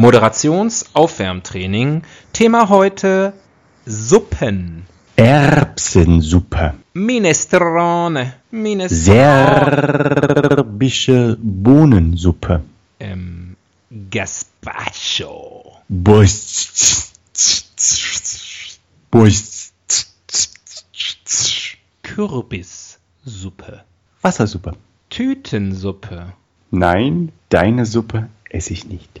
Moderationsaufwärmtraining. Thema heute Suppen. Erbsensuppe. Minestrone. Minestrone. Serbische Bohnensuppe. Ähm, Gazpacho. Boist. Boist. Kürbissuppe. Wassersuppe. Tütensuppe. Nein, deine Suppe esse ich nicht.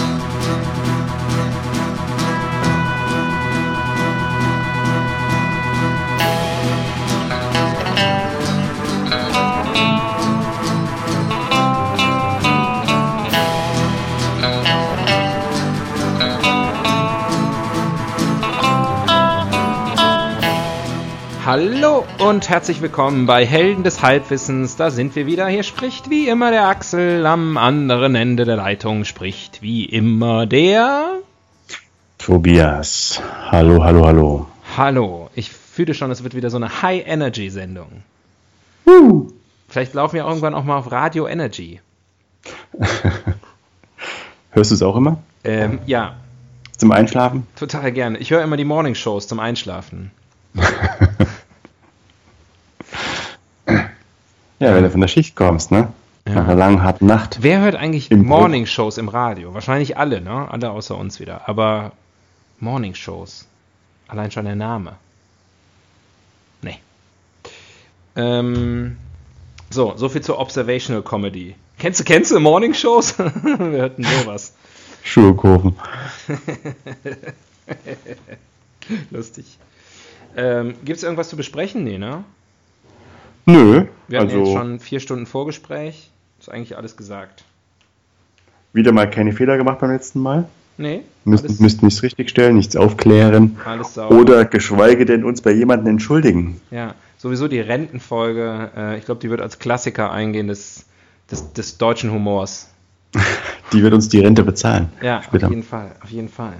Hallo und herzlich willkommen bei Helden des Halbwissens. Da sind wir wieder. Hier spricht wie immer der Axel. Am anderen Ende der Leitung spricht wie immer der. Tobias. Hallo, hallo, hallo. Hallo. Ich fühle schon, es wird wieder so eine High-Energy-Sendung. Vielleicht laufen wir irgendwann auch mal auf Radio Energy. Hörst du es auch immer? Ähm, ja, Zum Einschlafen? total gerne. Ich höre immer die Morning-Shows zum Einschlafen. Ja, wenn du von der Schicht kommst, ne? Ja. Nach einer langen, harten Nacht. Wer hört eigentlich Morning-Shows im Radio? Wahrscheinlich alle, ne? Alle außer uns wieder. Aber Morning-Shows. Allein schon der Name. Nee. Ähm, so, so viel zur Observational Comedy. Kennst du, kennst du Morning-Shows? Wir hörten sowas. Schuhe kaufen. Lustig. Ähm, Gibt es irgendwas zu besprechen? Nee, ne? Nö. Wir hatten also jetzt schon vier Stunden Vorgespräch. Ist eigentlich alles gesagt. wieder mal keine Fehler gemacht beim letzten Mal. Nee? Müssten, müssten nichts richtigstellen, nichts aufklären. alles sauber. Oder geschweige denn uns bei jemandem entschuldigen. Ja, sowieso die Rentenfolge, äh, ich glaube, die wird als Klassiker eingehen des, des, des deutschen Humors. Die wird uns die Rente bezahlen. Ja, Später. auf jeden Fall, auf jeden Fall.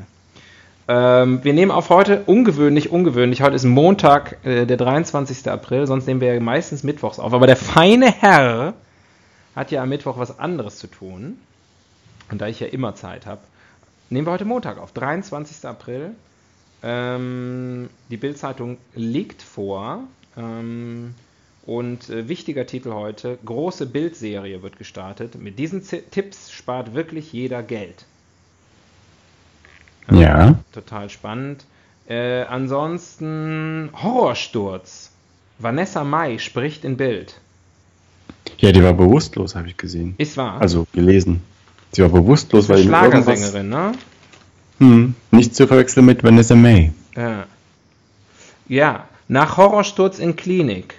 Ähm, wir nehmen auf heute ungewöhnlich, ungewöhnlich. Heute ist Montag, äh, der 23. April, sonst nehmen wir ja meistens mittwochs auf. Aber der feine Herr hat ja am Mittwoch was anderes zu tun. Und da ich ja immer Zeit habe, nehmen wir heute Montag auf, 23. April. Ähm, die Bildzeitung liegt vor. Ähm, und äh, wichtiger Titel heute: Große Bildserie wird gestartet. Mit diesen Z Tipps spart wirklich jeder Geld. Ja. Total spannend. Äh, ansonsten Horrorsturz. Vanessa Mai spricht in Bild. Ja, die war bewusstlos, habe ich gesehen. Ist wahr. Also gelesen. Sie war bewusstlos, weil Schlagersängerin, ne? Hm, nicht zu verwechseln mit Vanessa May. Ja. ja, nach Horrorsturz in Klinik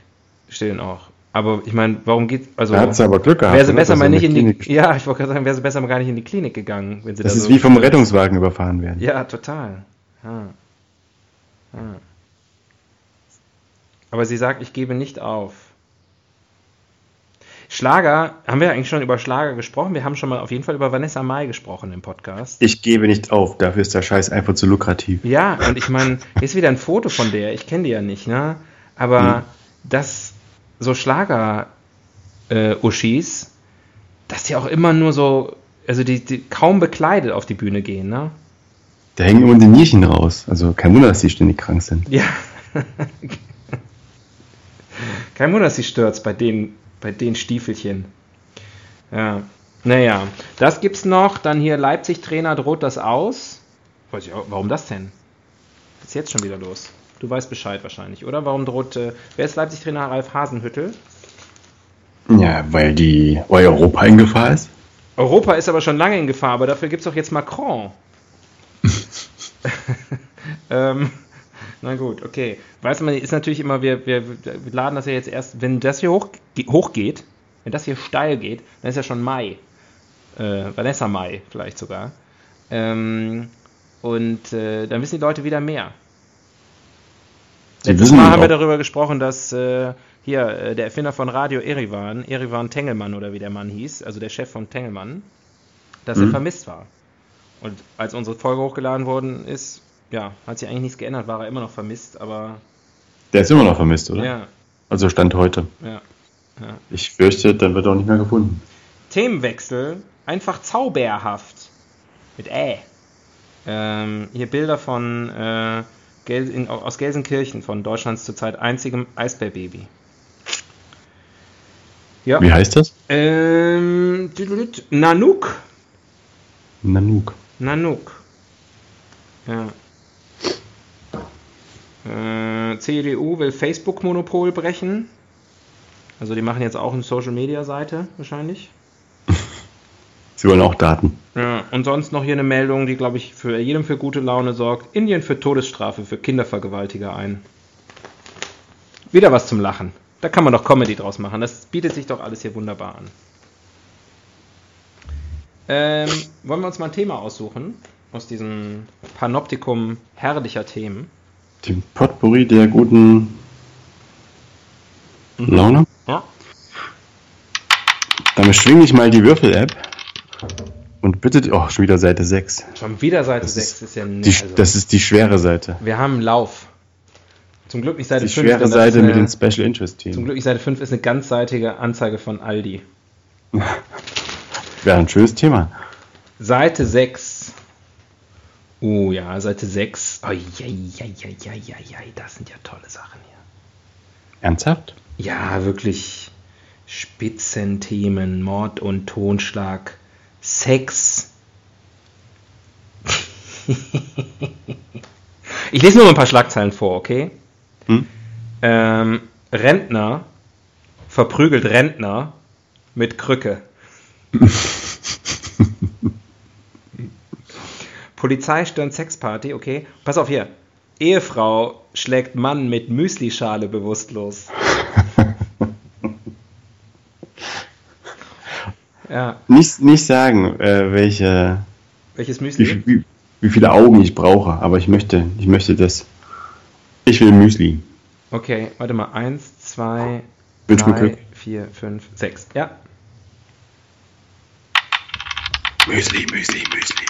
stehen auch. Aber ich meine, warum geht also Da hat sie aber Glück gehabt. wäre sie ne, besser mal nicht in die Klinik- Ja, ich wollte gerade sagen, wäre sie besser mal gar nicht in die Klinik gegangen, wenn sie Das da ist so wie vom Rettungswagen überfahren werden. Ja, total. Ja. Ja. Aber sie sagt, ich gebe nicht auf. Schlager, haben wir eigentlich schon über Schlager gesprochen? Wir haben schon mal auf jeden Fall über Vanessa Mai gesprochen im Podcast. Ich gebe nicht auf, dafür ist der Scheiß einfach zu lukrativ. Ja, und ich meine, hier ist wieder ein Foto von der. Ich kenne die ja nicht, ne? Aber Hm. dass so Schlager-Uschis, dass die auch immer nur so, also die, die kaum bekleidet auf die Bühne gehen, ne? Da hängen immer die Nierchen raus. Also kein Wunder, dass die ständig krank sind. Ja. Kein Wunder, dass sie stürzt bei den, bei den Stiefelchen. Ja. Naja, das gibt's noch. Dann hier Leipzig-Trainer droht das aus. Weiß ich auch, warum das denn? Das ist jetzt schon wieder los. Du weißt Bescheid wahrscheinlich, oder? Warum droht. Äh, wer ist Leipzig-Trainer? Ralf Hasenhüttel. Ja, weil die, weil Europa in Gefahr ist. Europa ist aber schon lange in Gefahr, aber dafür gibt's doch jetzt Macron. ähm, na gut, okay. Weiß man, ist natürlich immer, wir, wir, wir laden das ja jetzt erst, wenn das hier hoch, hochgeht, wenn das hier steil geht, dann ist ja schon Mai. Äh, Vanessa Mai vielleicht sogar. Ähm, und äh, dann wissen die Leute wieder mehr. Letztes Mal haben wir darüber gesprochen, dass äh, hier äh, der Erfinder von Radio Erivan, Erivan Tengelmann oder wie der Mann hieß, also der Chef von Tengelmann, dass er Mhm. vermisst war. Und als unsere Folge hochgeladen worden ist, ja, hat sich eigentlich nichts geändert, war er immer noch vermisst, aber Der ist immer noch vermisst, oder? ja, Also Stand heute. ja. Ich fürchte, dann wird er auch nicht mehr gefunden. Themenwechsel, einfach zauberhaft. Mit Ä. Ähm, hier Bilder von äh, Gel in, aus Gelsenkirchen, von Deutschlands zurzeit einzigem Eisbärbaby. Ja. Wie heißt das? Ähm, Nanook. Nanook. Nanook. Ja. Äh, CDU will Facebook-Monopol brechen. Also die machen jetzt auch eine Social-Media-Seite wahrscheinlich. Sie wollen auch Daten. Ja, und sonst noch hier eine Meldung, die, glaube ich, für jedem für gute Laune sorgt. Indien führt Todesstrafe für Kindervergewaltiger ein. Wieder was zum Lachen. Da kann man doch Comedy draus machen. Das bietet sich doch alles hier wunderbar an. Ähm, wollen wir uns mal ein Thema aussuchen? Aus diesem Panoptikum herrlicher Themen. Den Potpourri der guten Laune. Ja. Damit schwinge ich mal die Würfel-App und bitte, oh, schon wieder Seite 6. Schon wieder Seite Das 6 ist, ja Die. Also, das ist die schwere Seite. wir haben einen Lauf. Zum Glück nicht Seite Die 5. schwere denn das Seite ist mit eine- den Special Interest Zum Themen. Glück nicht Seite 5 ist eine ganzseitige Anzeige von Aldi. Wäre ein schönes Thema. Seite 6. Oh ja, Seite 6. Oh, ja, ja, ja, das sind ja tolle Sachen hier. Ernsthaft? Ja, wirklich Spitzenthemen, Mord und Tonschlag, Sex. ich lese nur ein paar Schlagzeilen vor, okay? Hm? Ähm, Rentner verprügelt Rentner mit Krücke. Polizei stürmt Sexparty, okay. Pass auf hier. Ehefrau schlägt Mann mit Müslischale bewusstlos. Ja, Nicht, nicht sagen, äh, welche, welches wie, Müsli? viel- wie, wie viele Augen ich brauche, aber ich möchte, ich möchte das. Ich will Müsli. Okay, warte mal. Eins, zwei, Mit drei, vier, fünf, sechs. Ja. Müsli, Müsli, Müsli.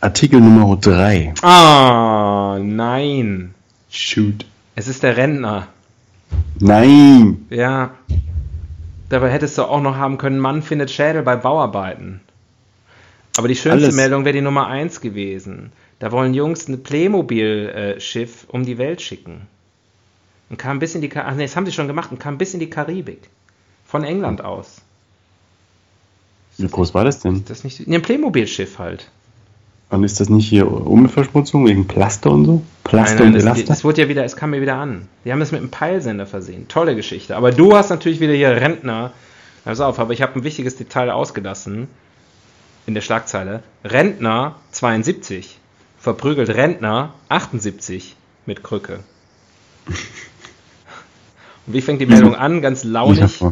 Artikel Nummer 3. Ah, nein. Shoot. Es ist der Rentner. Nein. Ja. Dabei hättest du auch noch haben können, Mann findet Schädel bei Bauarbeiten. Aber die schönste Alles. Meldung wäre die Nummer 1 gewesen. Da wollen Jungs ein Playmobil-Schiff um die Welt schicken. Und kam bis in die Karibik. Ach nee, das haben sie schon gemacht und kam bis in die Karibik. Von England aus. Wie groß war das denn? Das nicht. Ein Playmobil-Schiff halt. Und ist das nicht hier Umweltverschmutzung wegen Plaster und so? Plaster Nein, nein, und das, Elaster? das wurde ja wieder, es kam mir wieder an. Die haben es mit einem Peilsender versehen. Tolle Geschichte. Aber du hast natürlich wieder hier Rentner. Pass auf, aber ich habe ein wichtiges Detail ausgelassen in der Schlagzeile. Rentner 72 verprügelt Rentner 78 mit Krücke. Und wie fängt die Meldung an? Ganz launig.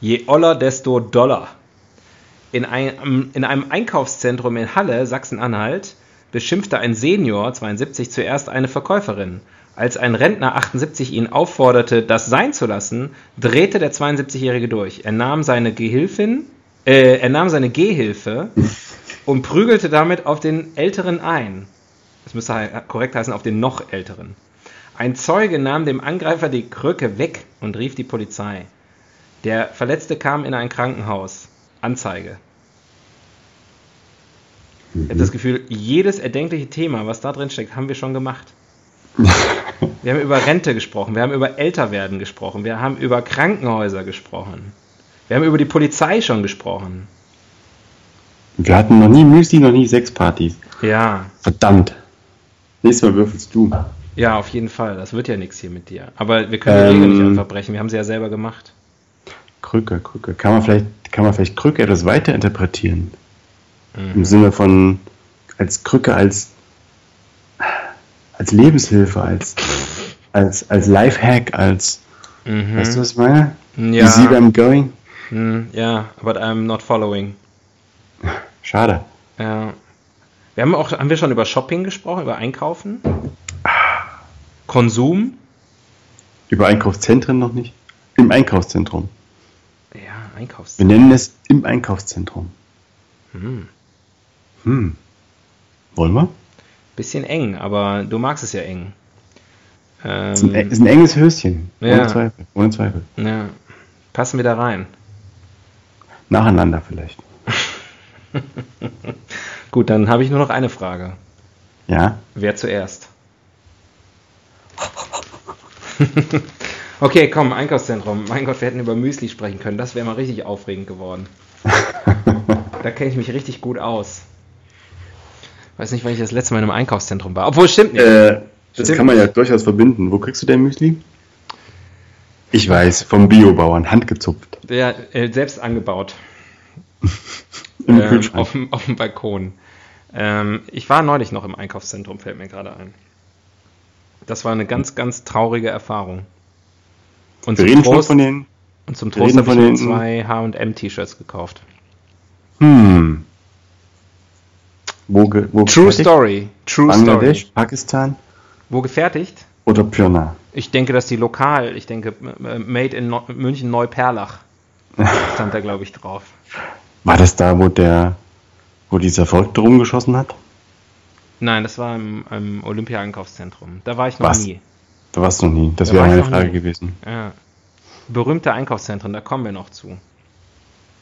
Je oller, desto doller. In einem, in einem Einkaufszentrum in Halle, Sachsen-Anhalt, beschimpfte ein Senior, 72, zuerst eine Verkäuferin. Als ein Rentner 78 ihn aufforderte, das sein zu lassen, drehte der 72-Jährige durch. Er nahm seine Gehilfin, äh, er nahm seine Gehhilfe und prügelte damit auf den Älteren ein. Das müsste korrekt heißen, auf den noch Älteren. Ein Zeuge nahm dem Angreifer die Krücke weg und rief die Polizei. Der Verletzte kam in ein Krankenhaus. Anzeige. Ich habe das Gefühl, jedes erdenkliche Thema, was da drin steckt, haben wir schon gemacht. Wir haben über Rente gesprochen, wir haben über Älterwerden gesprochen, wir haben über Krankenhäuser gesprochen. Wir haben über die Polizei schon gesprochen. Wir hatten noch nie Müsli, noch nie Sexpartys. Ja, Verdammt. Nächstes Mal würfelst du. ja, auf jeden Fall. Das wird ja nichts hier mit dir. Aber wir können die Ähm. Regeln nicht einfach brechen. Wir haben sie ja selber gemacht. Krücke, Krücke. Kann man vielleicht, kann man vielleicht Krücke etwas weiter interpretieren? Mhm. Im Sinne von als Krücke, als, als Lebenshilfe, als, als, als Lifehack, als, Mhm. weißt du, was ich meine? Ja. You see where I'm going? Hm, ja, but I'm not following. Schade. Ja. Wir haben auch, haben wir schon über Shopping gesprochen, über Einkaufen? Konsum? Über Einkaufszentren noch nicht. Im Einkaufszentrum. Ja, Wir Einkaufszentrum. nennen es im Einkaufszentrum. Hm. Hm. Wollen wir? Bisschen eng, aber du magst es ja eng. Ist ein, Ähm, ist ein enges Höschen. Ja. Ohne Zweifel. Ohne Zweifel. ja. Passen wir da rein? Nacheinander vielleicht. Gut, dann habe ich nur noch eine Frage. Ja? Wer zuerst? okay, komm, Einkaufszentrum. Mein Gott, wir hätten über Müsli sprechen können. Das wäre mal richtig aufregend geworden. Da kenne ich mich richtig gut aus. Weiß nicht, wann ich das letzte Mal in einem Einkaufszentrum war. Obwohl, stimmt nicht. Äh, das Stimmt. kann man ja durchaus verbinden. Wo kriegst du dein Müsli? Ich weiß, vom Biobauern, handgezupft. Der äh, selbst angebaut. Im ähm, Kühlschrank. auf, dem, auf dem Balkon. Ähm, ich war neulich noch im Einkaufszentrum, fällt mir gerade ein. Das war eine ganz, ganz traurige Erfahrung. Und Wir zum Trost, von den. und zum Trost habe ich den- zwei H&M-T-Shirts gekauft. Hm. Wo, ge, wo True gefertigt? Story. True Bangladesch, Story. Pakistan Wo gefertigt? oder Pirna? Ich denke, dass die lokal, ich denke, made in Neu München Neuperlach. Stand da, glaube ich, drauf. War das da, wo der, wo dieser Verrückte rumgeschossen hat? Nein, das war im, im Olympia-Einkaufszentrum. Da war ich noch Was? nie. Da warst du noch nie. Das Da wäre meine Frage nie. gewesen. Ja. Berühmte Einkaufszentren, da kommen wir noch zu.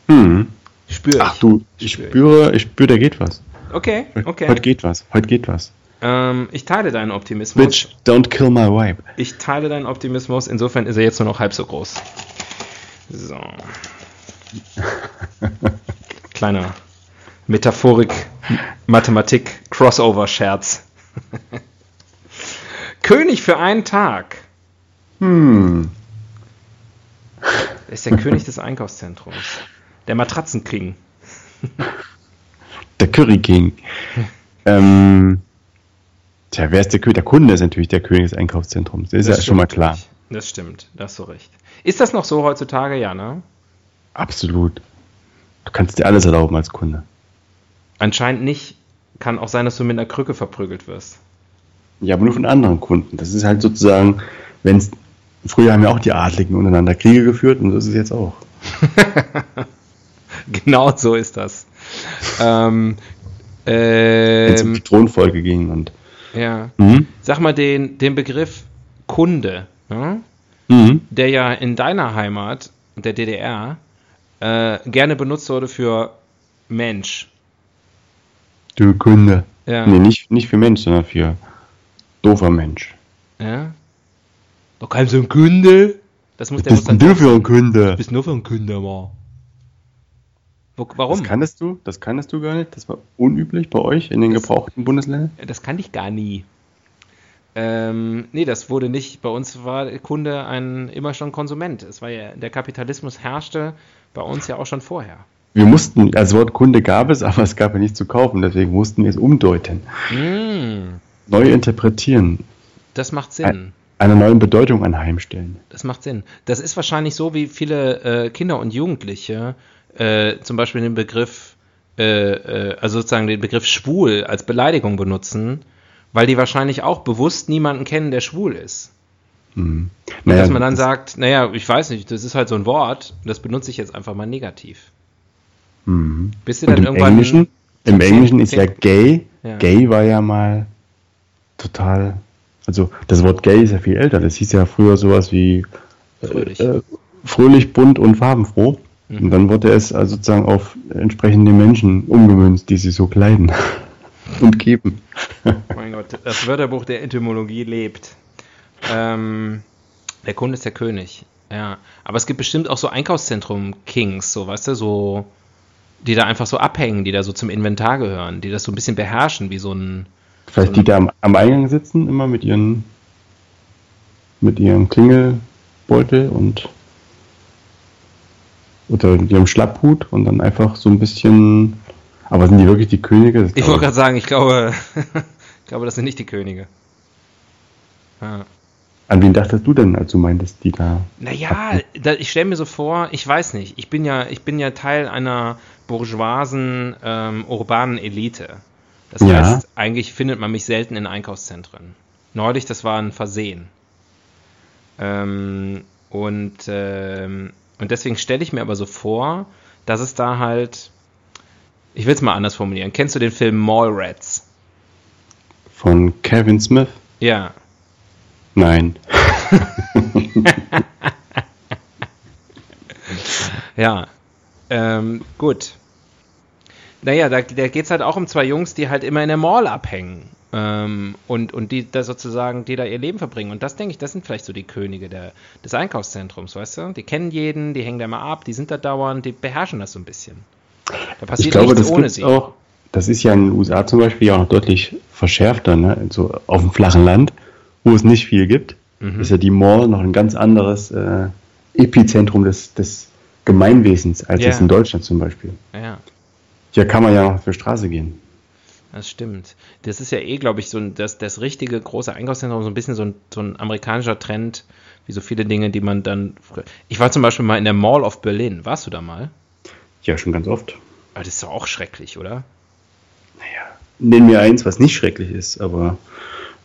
Hm. Spür Ach ich. du, ich Spür ich. spüre, ich spüre, da geht was. Okay, okay. Heute geht was. Heute geht was. Ähm, ich teile deinen Optimismus. Bitch, don't kill my vibe. Ich teile deinen Optimismus. Insofern ist er jetzt nur noch halb so groß. So. Kleiner Metaphorik, Mathematik, Crossover-Scherz. König für einen Tag. Hm. Er ist der König des Einkaufszentrums. Der Matratzenking. Der Curry King. ähm, tja, wer ist der König? Der Kunde ist natürlich der König des Einkaufszentrums. Das ist ja Das schon mal klar. Das stimmt, da hast du recht. Ist das noch so heutzutage? Ja, ne? Absolut. Du kannst dir alles erlauben als Kunde. Anscheinend nicht. Kann auch sein, dass du mit einer Krücke verprügelt wirst. Ja, aber nur von anderen Kunden. Das ist halt sozusagen, wenn es. Früher haben ja auch die Adligen untereinander Kriege geführt und so ist es jetzt auch. Genau so ist das. Ähm, um ähm, die Thronfolge ging und. ja. Mhm. Sag mal den, den Begriff Kunde, ne? Mhm. der ja in deiner Heimat, der DDR, äh, gerne benutzt wurde für Mensch. Du Kunde. Ja. Nee, nicht, nicht für Mensch, sondern für doofer Mensch. ja? Doch kein so ein Kunde. Das muss der muss denn dann du für ein Kunde? bist nur für ein Kunde, mal. Wo, Das warum? kanntest du? Das kanntest du gar nicht? Das war unüblich bei euch in den Das- gebrauchten Bundesländern? Das kann ich gar nie. Ähm, nee, das wurde nicht. Bei uns war der Kunde ein immer schon Konsument. Es war ja, der Kapitalismus herrschte bei uns ja auch schon vorher. Wir mussten, als Wort Kunde gab es, aber es gab ja nichts zu kaufen, deswegen mussten wir es umdeuten. Mm, Neu interpretieren, das macht Sinn. einer neuen Bedeutung anheimstellen. Das macht Sinn. Das ist wahrscheinlich so, wie viele äh, Kinder und Jugendliche äh, zum Beispiel den Begriff, äh, äh, also sozusagen den Begriff schwul als Beleidigung benutzen, weil die wahrscheinlich auch bewusst niemanden kennen, der schwul ist. Mhm. Und Naja, dass man dann das- sagt, naja, ich weiß nicht, das ist halt so ein Wort, das benutze ich jetzt einfach mal negativ. Mhm. Bis sie Und dann im irgendwann. Englischen, im Englischen ist ja gay. Ja. Gay war ja mal total, also das Wort gay ist ja viel älter. Das hieß ja früher sowas wie Fröhlich. äh, fröhlich, bunt und farbenfroh. Und dann wurde es also sozusagen auf entsprechende Menschen umgemünzt, die sich so kleiden und geben. Mein Gott, das Wörterbuch der Etymologie lebt. Ähm, der Kunde ist der König. Ja. Aber es gibt bestimmt auch so Einkaufszentrum-Kings, so, weißt du, so, die da einfach so abhängen, die da so zum Inventar gehören, die das so ein bisschen beherrschen, wie so ein. Vielleicht So die da am, am Eingang sitzen, immer mit ihren mit ihrem Klingelbeutel und oder mit ihrem Schlapphut und dann einfach so ein bisschen. Aber sind die wirklich die Könige? Ich wollte gerade sagen, ich glaube, ich glaube, das sind nicht die Könige. Ja. An wen dachtest du denn, als du meintest, die da. Naja, da, ich stelle mir so vor, ich weiß nicht, ich bin ja, ich bin ja Teil einer bourgeoisen ähm, urbanen Elite. Das Ja. heißt, eigentlich findet man mich selten in Einkaufszentren. Neulich, das war ein Versehen. Ähm, und, ähm, und deswegen stelle ich mir aber so vor, dass es da halt, ich will es mal anders formulieren. Kennst du den Film Mallrats? Von Kevin Smith? Ja. Nein. Ja, ähm, gut. Naja, da, da geht es halt auch um zwei Jungs, die halt immer in der Mall abhängen. Ähm, und, und die da sozusagen, die da ihr Leben verbringen. Und das denke ich, das sind vielleicht so die Könige der, des Einkaufszentrums, weißt du? Die kennen jeden, die hängen da mal ab, die sind da dauernd, die beherrschen das so ein bisschen. Da Ich passiert glaube, nichts das ohne sie. auch. Das ist ja in den USA zum Beispiel ja auch noch deutlich verschärfter, ne? So auf dem flachen Land, wo es nicht viel gibt, Mhm. ist ja die Mall noch ein ganz anderes äh, Epizentrum des, des Gemeinwesens als Ja. es in Deutschland zum Beispiel. Ja. Hier kann man ja noch auf die Straße gehen. Das stimmt. Das ist ja eh, glaube ich, so ein, das, das richtige große Einkaufszentrum, so ein bisschen so ein, so ein amerikanischer Trend, wie so viele Dinge, die man dann. Ich war zum Beispiel mal in der Mall of Berlin. Warst du da mal? Ja, schon ganz oft. Aber das ist doch auch schrecklich, oder? Nenn mir eins, was nicht schrecklich ist, aber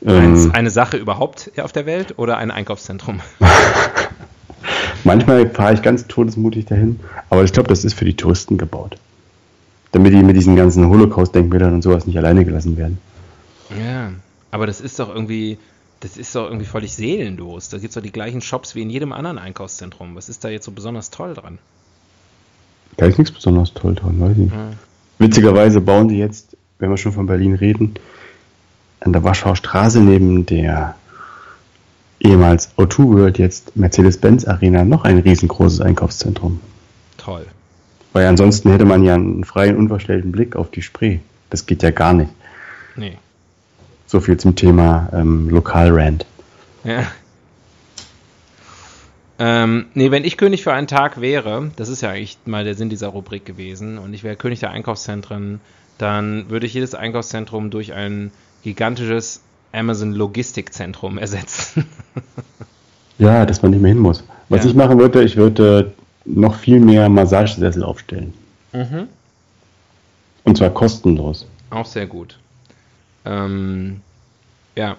Eins, ähm, eine Sache überhaupt auf der Welt oder ein Einkaufszentrum? manchmal fahre ich ganz todesmutig dahin, aber ich glaube, das ist für die Touristen gebaut. Damit die mit diesen ganzen Holocaust-Denkmälern und sowas nicht alleine gelassen werden. Ja, aber das ist doch irgendwie, das ist doch irgendwie völlig seelenlos. Da gibt es doch die gleichen Shops wie in jedem anderen Einkaufszentrum. Was ist da jetzt so besonders toll dran? Da ist nichts besonders toll dran, weiß ich nicht. Ja. Witzigerweise bauen die jetzt, wenn wir schon von Berlin reden, an der Warschauer Straße neben der ehemals O2 World jetzt Mercedes-Benz Arena noch ein riesengroßes Einkaufszentrum. Toll. Weil ansonsten hätte man ja einen freien, unverstellten Blick auf die Spree. Das geht ja gar nicht. Nee. So viel zum Thema ähm, Lokalrand. Ja. Ähm, nee, wenn ich König für einen Tag wäre, das ist ja eigentlich mal der Sinn dieser Rubrik gewesen, und ich wäre König der Einkaufszentren, dann würde ich jedes Einkaufszentrum durch ein gigantisches Amazon Logistikzentrum ersetzen. Ja, dass man nicht mehr hin muss. Was Ja. ich machen würde, ich würde noch viel mehr Massagesessel aufstellen. mhm. Und zwar kostenlos. Auch sehr gut. Ähm, ja.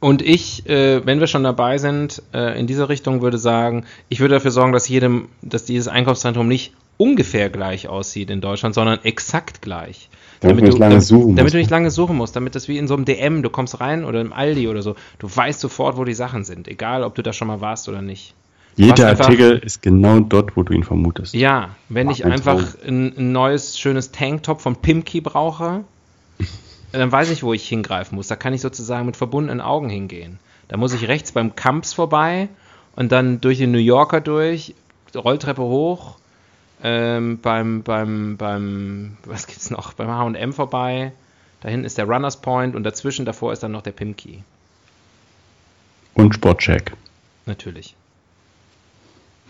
Und ich, äh, wenn wir schon dabei sind, äh, in dieser Richtung würde sagen, ich würde dafür sorgen, dass jedem, dass dieses Einkaufszentrum nicht ungefähr gleich aussieht in Deutschland, sondern exakt gleich. Damit du nicht lange damit, suchen damit du nicht lange suchen musst, damit das wie in so einem DM, du kommst rein oder im Aldi oder so, du weißt sofort, wo die Sachen sind, egal ob du da schon mal warst oder nicht. Jeder einfach- Artikel ist genau dort, wo du ihn vermutest. Ja, wenn Ach, ich ein einfach ein, ein neues, schönes Tanktop von Pimki brauche, dann weiß ich, wo ich hingreifen muss. Da kann ich sozusagen mit verbundenen Augen hingehen. Da muss ich rechts beim Kamps vorbei und dann durch den New Yorker durch, Rolltreppe hoch, ähm, beim, beim, beim, was gibt's noch, beim H&M vorbei. Da hinten ist der Runners Point und dazwischen, davor ist dann noch der Pimki. Und Sportcheck. Natürlich.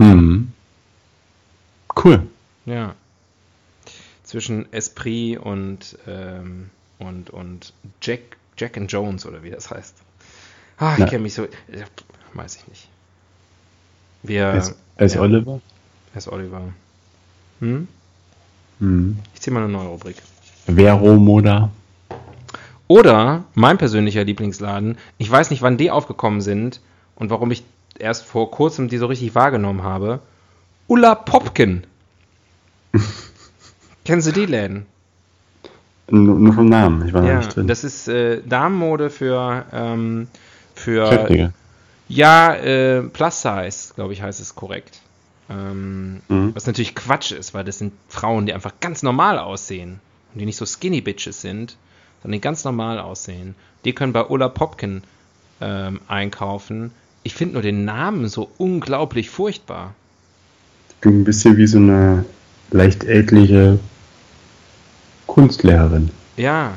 Hm. Cool. Ja. Zwischen Esprit und, ähm, und, und Jack, Jack and Jones oder wie das heißt. Ah, ich kenne mich so. Ja, weiß ich nicht. Wir. Als, als ja, Oliver. als Oliver. Hm? Hm. Ich ziehe mal eine neue Rubrik. Veromoda. Oder mein persönlicher Lieblingsladen. Ich weiß nicht, wann die aufgekommen sind und warum ich erst vor kurzem die so richtig wahrgenommen habe. Ulla Popken. Kennen Sie die Läden? Nur, nur vom Namen. Ich war Ja, nicht drin. das ist äh, Damenmode für, ähm, für Kräftige. ja, äh, Plus Size, glaube ich, heißt es korrekt. Ähm, Mhm. Was natürlich Quatsch ist, weil das sind Frauen, die einfach ganz normal aussehen. Und die nicht so Skinny Bitches sind, sondern die ganz normal aussehen. Die können bei Ulla Popken ähm, einkaufen. Ich finde nur den Namen so unglaublich furchtbar. Klingt ein bisschen wie so eine leicht ältliche Kunstlehrerin. Ja.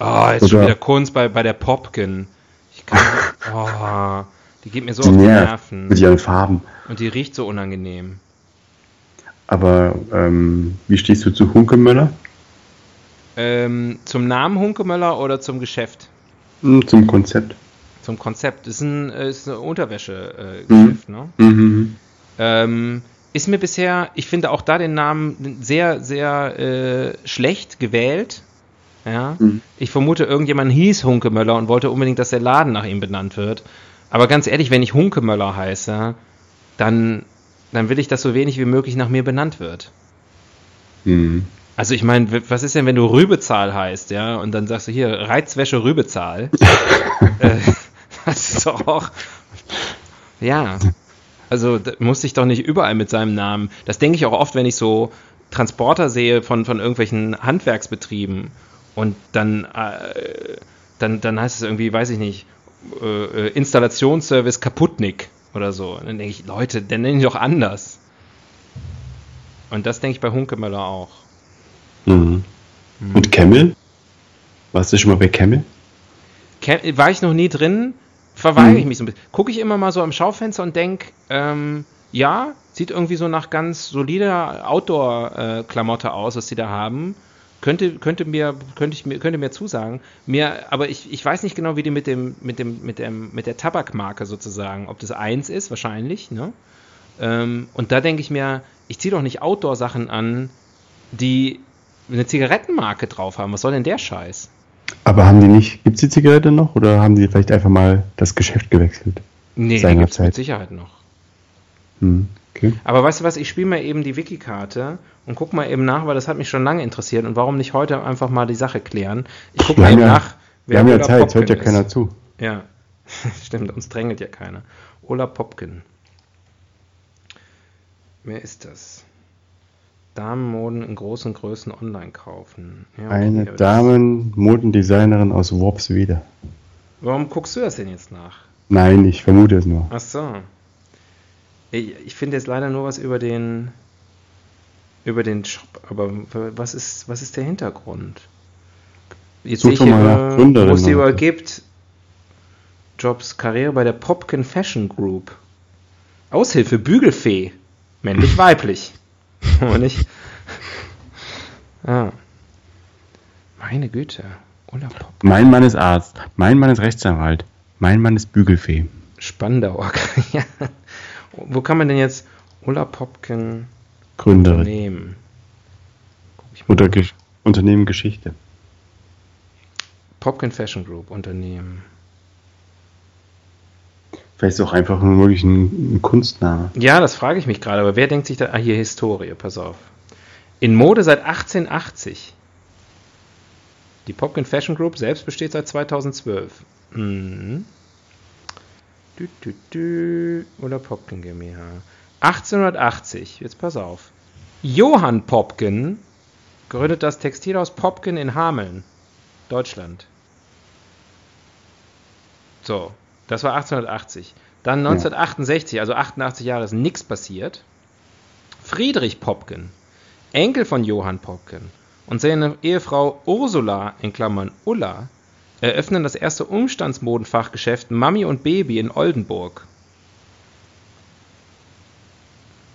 Oh, jetzt schon Oder- wieder Kunst bei, bei der Popken. Ich kann. oh, die geht mir so auf die Ja, Nerven. mit ihren Farben. Und die riecht so unangenehm. Aber ähm, wie stehst du zu Hunkemöller? Ähm, zum Namen Hunkemöller oder zum Geschäft? Hm, zum Konzept. Zum Konzept. Das ist ein, äh, ist ein Unterwäsche-Geschäft, Mhm. ne? Mhm. Ähm, ist mir bisher, ich finde auch da den Namen sehr, sehr äh, schlecht gewählt. Ja. Mhm. Ich vermute, irgendjemand hieß Hunkemöller und wollte unbedingt, dass der Laden nach ihm benannt wird. Aber ganz ehrlich, wenn ich Hunkemöller heiße, dann, dann will ich, dass so wenig wie möglich nach mir benannt wird. Mhm. Also ich meine, was ist denn, wenn du Rübezahl heißt, ja, und dann sagst du hier Reizwäsche Rübezahl? äh, das ist doch auch, ja, also muss ich doch nicht überall mit seinem Namen. Das denke ich auch oft, wenn ich so Transporter sehe von, von irgendwelchen Handwerksbetrieben und dann, äh, dann, dann heißt es irgendwie, weiß ich nicht, äh, äh, Installationsservice Kaputnik oder so. Und dann denke ich, Leute, dann nenne ich doch anders. Und das denke ich bei Hunkemöller auch. Mhm. Und Camel? Warst du schon mal bei Camel? Ke- War ich noch nie drin, verweigere ich Mhm. mich so ein bisschen. Gucke ich immer mal so am Schaufenster und denke, ähm, ja, sieht irgendwie so nach ganz solider Outdoor-Klamotte aus, was sie da haben. Könnte, könnte mir, könnte ich mir, könnte mir zusagen. Mir, aber ich, ich weiß nicht genau, wie die mit dem, mit dem, mit dem, mit der Tabakmarke sozusagen, ob das eins ist, wahrscheinlich, ne? Ähm, und da denke ich mir, ich ziehe doch nicht Outdoor-Sachen an, die eine Zigarettenmarke drauf haben. Was soll denn der Scheiß? Aber haben die nicht, gibt es die Zigarette noch oder haben die vielleicht einfach mal das Geschäft gewechselt? Nee, die gibt es mit. Sicherheit noch. Hm. Okay. Aber weißt du was, ich spiele mal eben die Wiki-Karte und guck mal eben nach, weil das hat mich schon lange interessiert und warum nicht heute einfach mal die Sache klären. Ich gucke Wir mal eben ja- nach, Wir haben ja Zeit, es hört ja keiner ist. zu. Ja, stimmt, uns drängelt ja keiner. Ola Popkin. Wer ist das? Damenmoden in großen Größen online kaufen. Ja, okay, Eine Damen-Modendesignerin aus Worpswede. Warum guckst du das denn jetzt nach? Nein, ich vermute es nur. Ach so. Ich, ich finde jetzt leider nur was über den über den Shop, aber was ist was ist der Hintergrund? Jetzt Such sehe ich mal nach über- Gründerin wo es die übergibt. Jobs Karriere bei der Popkin Fashion Group. Aushilfe Bügelfee. Männlich weiblich. Oder nicht? Ah. Meine Güte. Ulla Pop. Mein Mann ist Arzt, mein Mann ist Rechtsanwalt, mein Mann ist Bügelfee. Spandauer. ja. Wo kann man denn jetzt Ulla Popkin Gründerin. nehmen? Guck ich mal. Oder Ge Unternehmen Geschichte. Popkin Fashion Group Unternehmen. Vielleicht ist auch einfach nur wirklich ein, ein Kunstname. Ja, das frage ich mich gerade, aber wer denkt sich da? Ah, hier Historie, pass auf. In Mode seit 1880. Die Popkin Fashion Group selbst besteht seit 2012. Mhm. Dü, dü, dü. Oder Popkin GmbH. 1880, jetzt pass auf. Johann Popkin gründet das Textilhaus Popkin in Hameln, Deutschland. So, das war 1880. Dann 1968, also 88 Jahre ist nichts passiert. Friedrich Popkin, Enkel von Johann Popkin und seine Ehefrau Ursula, in Klammern Ulla, eröffnen das erste Umstandsmodenfachgeschäft Mami und Baby in Oldenburg.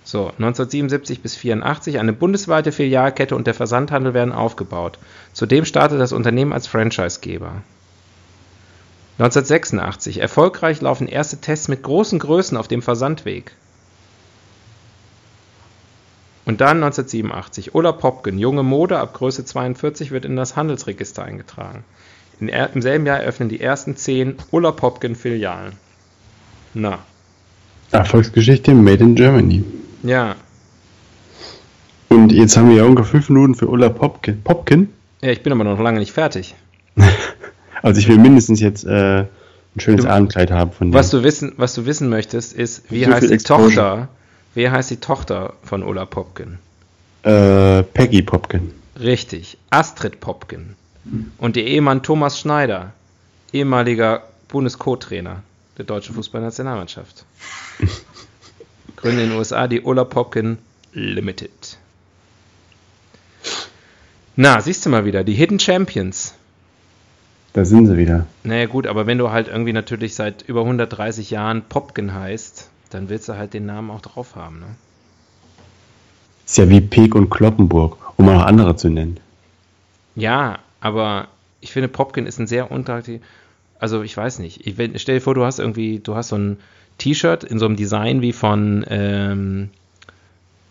So, 1977 bis 84 eine bundesweite Filialkette und der Versandhandel werden aufgebaut. Zudem startet das Unternehmen als Franchisegeber. 1986 erfolgreich laufen erste Tests mit großen Größen auf dem Versandweg. Und dann 1987 Ulla Popken, junge Mode ab Größe 42 wird in das Handelsregister eingetragen. In, Im selben Jahr eröffnen die ersten zehn Ulla Popken Filialen. Na, Erfolgsgeschichte Made in Germany. ja. Und jetzt haben wir ja ungefähr fünf Minuten für Ulla Popkin. Popkin? Ja, ich bin aber noch lange nicht fertig. Also ich will mindestens jetzt äh, ein schönes Du- Abendkleid haben von Was dir. du wissen, was du wissen möchtest, ist, wie So heißt die Exposure. Tochter? Wie heißt die Tochter von Ulla Popken? Äh, Peggy Popkin. Richtig, Astrid Popken. Und ihr Ehemann Thomas Schneider, ehemaliger Bundes-Co-Trainer der deutschen Fußballnationalmannschaft. Gründen in den USA die Ulla Popken Limited. Na, siehst du mal wieder, die Hidden Champions. Da sind sie wieder. Naja gut, aber wenn du halt irgendwie natürlich seit über 130 Jahren Popken heißt, dann willst du halt den Namen auch drauf haben, ne? Ist ja wie Peek und Kloppenburg, um auch andere zu nennen. Ja, aber ich finde Popkin ist ein sehr unattraktiv. Also ich weiß nicht. Ich, wenn, stell dir vor, du hast irgendwie, du hast so ein T-Shirt in so einem Design wie von, ähm,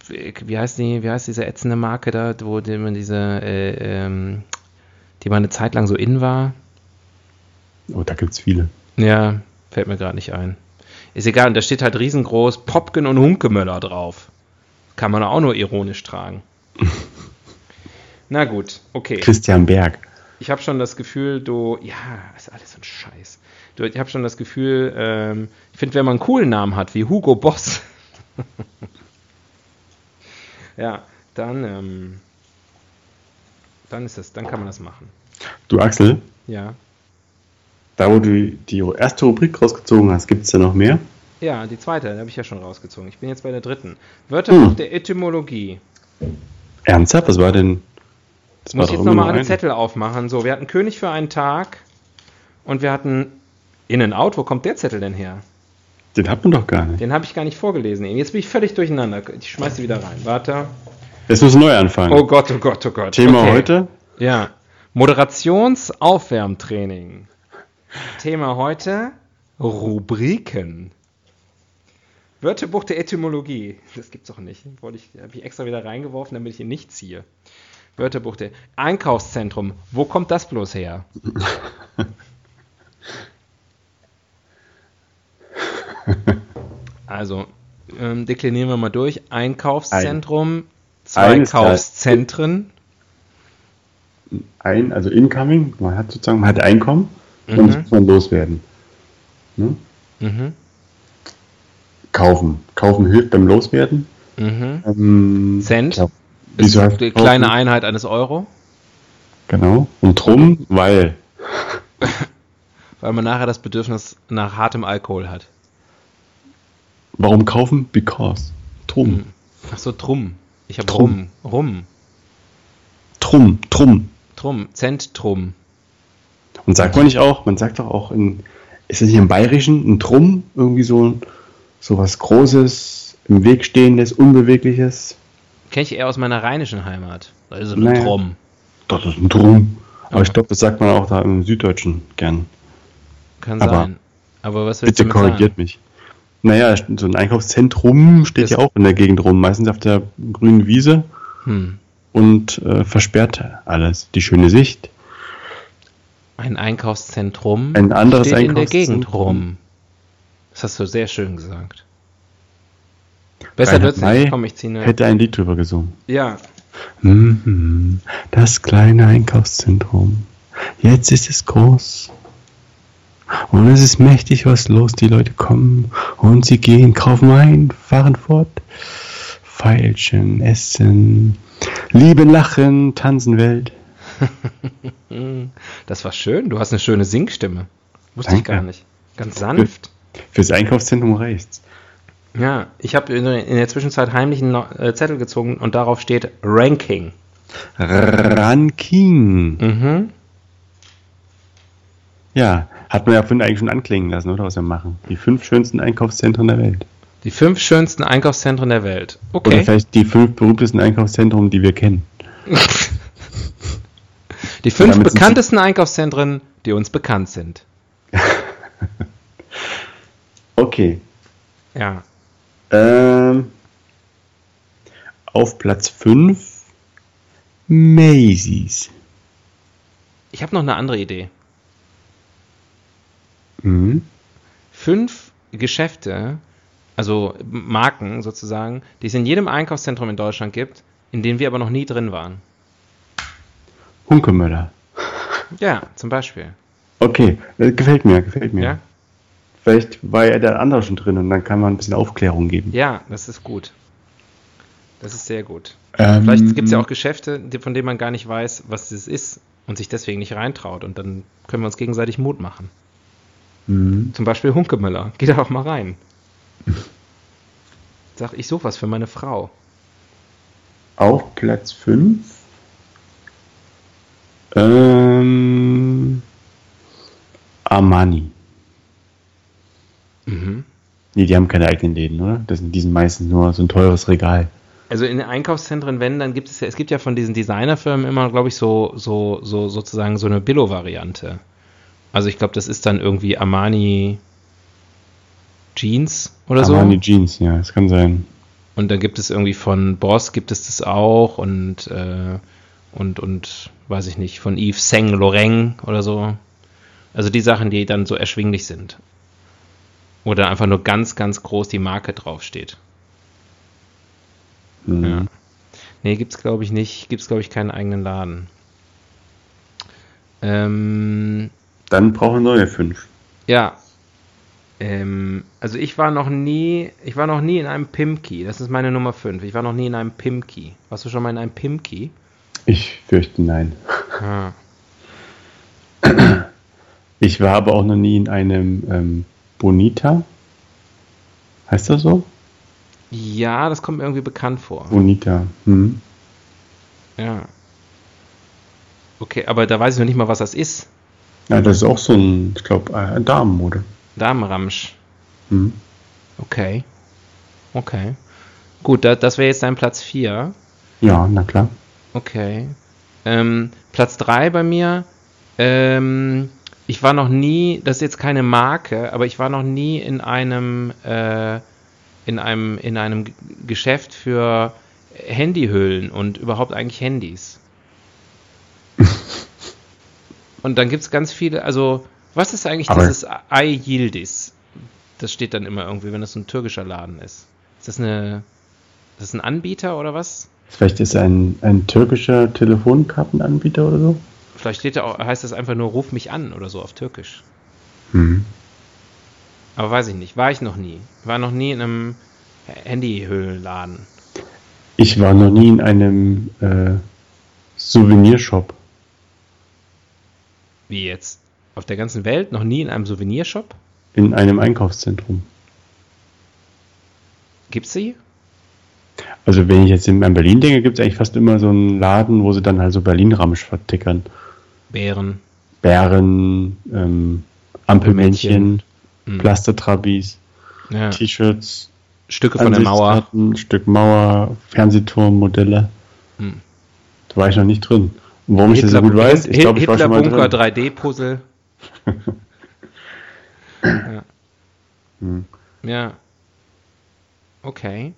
wie heißt die, wie heißt diese ätzende Marke da, wo die, man diese, äh, ähm, die mal eine Zeit lang so in war. Oh, da gibt's viele. Ja, fällt mir gerade nicht ein. Ist egal, und da steht halt riesengroß Popken und Hunkemöller drauf. Kann man auch nur ironisch tragen. Na gut, okay. Christian Berg. Ich habe schon das Gefühl, du, ja, ist alles so ein Scheiß. Du, ich habe schon das Gefühl, ähm, ich finde, wenn man einen coolen Namen hat, wie Hugo Boss, ja, dann, ähm, dann ist das, dann kann man das machen. Du Axel, Ja, da wo du die erste Rubrik rausgezogen hast, gibt's da noch mehr? ja, die zweite, die habe ich ja schon rausgezogen. Ich bin jetzt bei der dritten. Wörterbuch Hm. der Etymologie. Ernsthaft? Was war denn? Das Muss ich jetzt nochmal einen ein. Zettel aufmachen. So, wir hatten König für einen Tag und wir hatten In-N-Out. Wo kommt der Zettel denn her? Den hat man doch gar nicht. Den habe ich gar nicht vorgelesen. eben. Jetzt bin ich völlig durcheinander. Ich schmeiß sie wieder rein. Warte. Jetzt wir neu anfangen. Oh Gott, oh Gott, oh Gott. Thema Okay. heute? Ja. Moderationsaufwärmtraining. Thema heute Rubriken. Wörterbuch der Etymologie. Das gibt's doch nicht. Wollte ich, habe ich extra wieder reingeworfen, damit ich ihn nicht ziehe. Wörterbuch der Einkaufszentrum. Wo kommt das bloß her? Also, ähm, deklinieren wir mal durch. Einkaufszentrum, zwei Eines der- Kaufszentren. Ein, also incoming, man hat sozusagen, man hat Einkommen und das Mhm. muss man loswerden. Ne? Mhm. Kaufen. Kaufen hilft beim Loswerden. Mhm. Ähm, Cent? Ja, Ist die kaufen? kleine Einheit eines Euro, Genau. Und drum, weil. weil man nachher das Bedürfnis nach hartem Alkohol hat. Warum kaufen? Because. Drum. Ach so, Drum. Ich habe Drum. Rum. Rum. Drum, drum. Drum. Zentrum. Und sagt man nicht auch, man sagt doch auch in, ist das nicht im Bayerischen, ein Drum, irgendwie so, so was Großes, im Weg stehendes, Unbewegliches? Kenne ich eher aus meiner rheinischen Heimat. Also ein Naja. Drum. Das ist ein Drum. Aber ich glaube, das sagt man auch da im Süddeutschen gern. Kann Aber sein. Aber was willst Bitte du korrigiert sagen? mich. Naja, so ein Einkaufszentrum steht Das- ja auch in der Gegend rum, meistens auf der grünen Wiese Hm. und äh, versperrt alles. Die schöne Sicht. Ein Einkaufszentrum Ein anderes steht in der Gegend rum. Das hast du sehr schön gesagt. Besser wird's nicht. Komm, ich ziehe eine. Hätte ein Lied drüber gesungen. Ja, Mhm, Das kleine Einkaufszentrum. Jetzt ist es groß. Und es ist mächtig was los. Die Leute kommen und sie gehen, kaufen ein, fahren fort. Feilschen, essen, lieben, lachen, tanzen Welt. das war schön. Du hast eine schöne Singstimme. Wusste ich Danke. gar nicht. Ganz sanft. Fürs Einkaufszentrum reicht's. Ja, ich habe in in der Zwischenzeit heimlich einen äh, Zettel gezogen und darauf steht Ranking. Ranking. Mhm. Ja, hat man ja vorhin eigentlich schon anklingen lassen, oder was wir machen? Die fünf schönsten Einkaufszentren der Welt. Die fünf schönsten Einkaufszentren der Welt. Oder Okay. vielleicht die fünf berühmtesten Einkaufszentren, die wir kennen. Die fünf bekanntesten Einkaufszentren, die uns bekannt sind. Okay. Ja. Ähm, auf Platz 5 Macy's. Ich habe noch eine andere Idee. Mhm. Fünf Geschäfte, also Marken sozusagen, die es in jedem Einkaufszentrum in Deutschland gibt, in denen wir aber noch nie drin waren. Hunkemöller. Ja, zum Beispiel. Okay, äh, gefällt mir, gefällt mir. Ja, Vielleicht war ja der andere schon drin und dann kann man ein bisschen Aufklärung geben. ja das ist gut. Das ist sehr gut. Ähm, Vielleicht gibt es ja auch Geschäfte, von denen man gar nicht weiß, was es ist und sich deswegen nicht reintraut. Und dann können wir uns gegenseitig Mut machen. Mhm. Zum Beispiel Hunkemüller. Geh da auch mal rein. Sag, ich suche was für meine Frau. Auf Platz 5 ähm, Armani. Mhm. Nee, die haben keine eigenen Läden, oder? Das sind, die sind meistens nur so ein teures Regal. Also in den Einkaufszentren, wenn, dann gibt es ja, es gibt ja von diesen Designerfirmen immer, glaube ich, so, so, so sozusagen so eine Billo-Variante. Also ich glaube, das ist dann irgendwie Armani Jeans oder so. Armani Jeans, ja, das kann sein. Und dann gibt es irgendwie von Boss gibt es das auch und äh, und und weiß ich nicht von Yves Saint Laurent oder so. Also die Sachen, die dann so erschwinglich sind. Oder einfach nur ganz ganz groß die Marke draufsteht. Mhm. Ja. Nee, gibt's glaube ich nicht. Gibt's glaube ich keinen eigenen Laden. Ähm, Dann brauchen wir neue fünf. ja. Ähm, also ich war noch nie, ich war noch nie in einem Pimki. Das ist meine Nummer 5. Ich war noch nie in einem Pimki. Warst du schon mal in einem Pimki? Ich fürchte nein. Ah. Ich war aber auch noch nie in einem ähm, Bonita. Heißt das so? Ja, das kommt mir irgendwie bekannt vor. Bonita. Hm. Ja. Okay, aber da weiß ich noch nicht mal, was das ist. Ja, das ist auch so ein, ich glaube, äh, Damenmode. Damenramsch. Hm. Okay. Okay. Gut, da, das wäre jetzt dein Platz 4. Ja, na klar. Okay. Ähm, Platz 3 bei mir. Ähm, ich war noch nie, das ist jetzt keine Marke, aber ich war noch nie in einem, äh, in einem, in einem Geschäft für Handyhüllen und überhaupt eigentlich Handys. und dann gibt es ganz viele, also, was ist eigentlich Aber- dieses Ay Yildiz? Das steht dann immer irgendwie, wenn das so ein türkischer Laden ist. Ist das eine, ist das ein Anbieter oder was? Vielleicht ist er ein, ein türkischer Telefonkartenanbieter oder so. Vielleicht steht da auch, heißt das einfach nur ruf mich an oder so auf Türkisch. Hm. Aber weiß ich nicht. War ich noch nie. War noch nie in einem Handyhüllenladen. Ich war noch nie in einem äh, Souvenirshop. Wie jetzt? Auf der ganzen Welt? Noch nie in einem Souvenirshop? In einem Einkaufszentrum. Gibt's sie? Also wenn ich jetzt in, an Berlin denke, gibt es eigentlich fast immer so einen Laden, wo sie dann halt so Berlin-Ramsch vertickern. Bären. Bären, ähm, Ampelmännchen, Hm. Plastertrabis, Ja. T-Shirts, Stücke von der Mauer. Stück Mauer, Fernsehturmmodelle. Hm. Da war ich noch nicht drin. Und warum ich das so gut weiß, ich glaube, ich war schon mal Hitler-Bunker drin. 3D-Puzzle. ja. Hm. ja. Okay.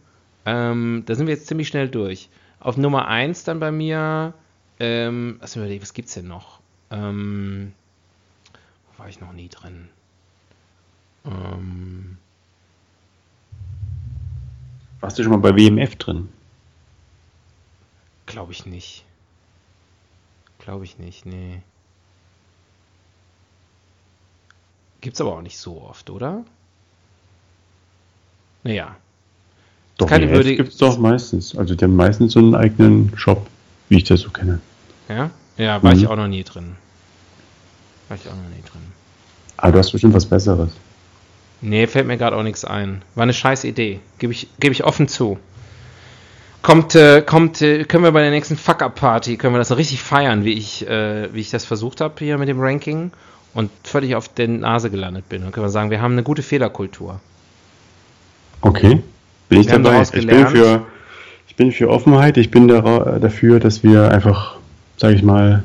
Ähm, da sind wir jetzt ziemlich schnell durch. Auf Nummer 1 dann bei mir, ähm, was, was gibt's denn noch? Ähm, wo war ich noch nie drin? Ähm, Warst du schon mal bei WMF drin? Glaube ich nicht. Glaube ich nicht, nee. Gibt's aber auch nicht so oft, oder? Naja. Doch, Keine würdige- gibt es doch meistens. Also die haben meistens so einen eigenen Shop, wie ich das so kenne. Ja? Ja, war Mhm. ich auch noch nie drin. War ich auch noch nie drin. Aber du hast bestimmt was Besseres. Nee, fällt mir gerade auch nichts ein. War eine scheiß Idee. Gebe ich, gebe ich offen zu. Kommt, äh, kommt, äh, können wir bei der nächsten Fuck-Up-Party, können wir das so richtig feiern, wie ich, äh, wie ich das versucht habe hier mit dem Ranking und völlig auf der Nase gelandet bin. Dann können wir sagen, wir haben eine gute Fehlerkultur. Okay. Bin ich Wir dabei. Ich bin, für, ich bin für Offenheit. Ich bin dafür, dass wir einfach, sage ich mal,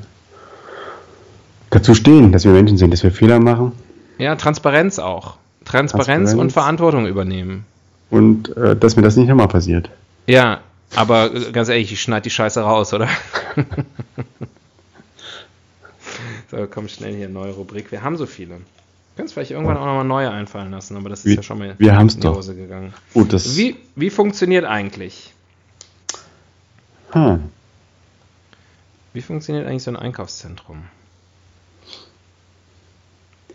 dazu stehen, dass wir Menschen sind, dass wir Fehler machen Ja, Transparenz auch. Transparenz, Transparenz. und Verantwortung übernehmen. und äh, dass mir das nicht nochmal passiert. Ja, aber äh, ganz ehrlich, ich schneide die Scheiße raus, oder? so, komm schnell hier, neue Rubrik. Wir haben so viele. Es vielleicht irgendwann auch nochmal neue einfallen lassen, aber das ist Wir- ja schon mal wir in die. Hose gegangen. Das. Wie, wie funktioniert eigentlich? Hm. Wie funktioniert eigentlich so ein Einkaufszentrum?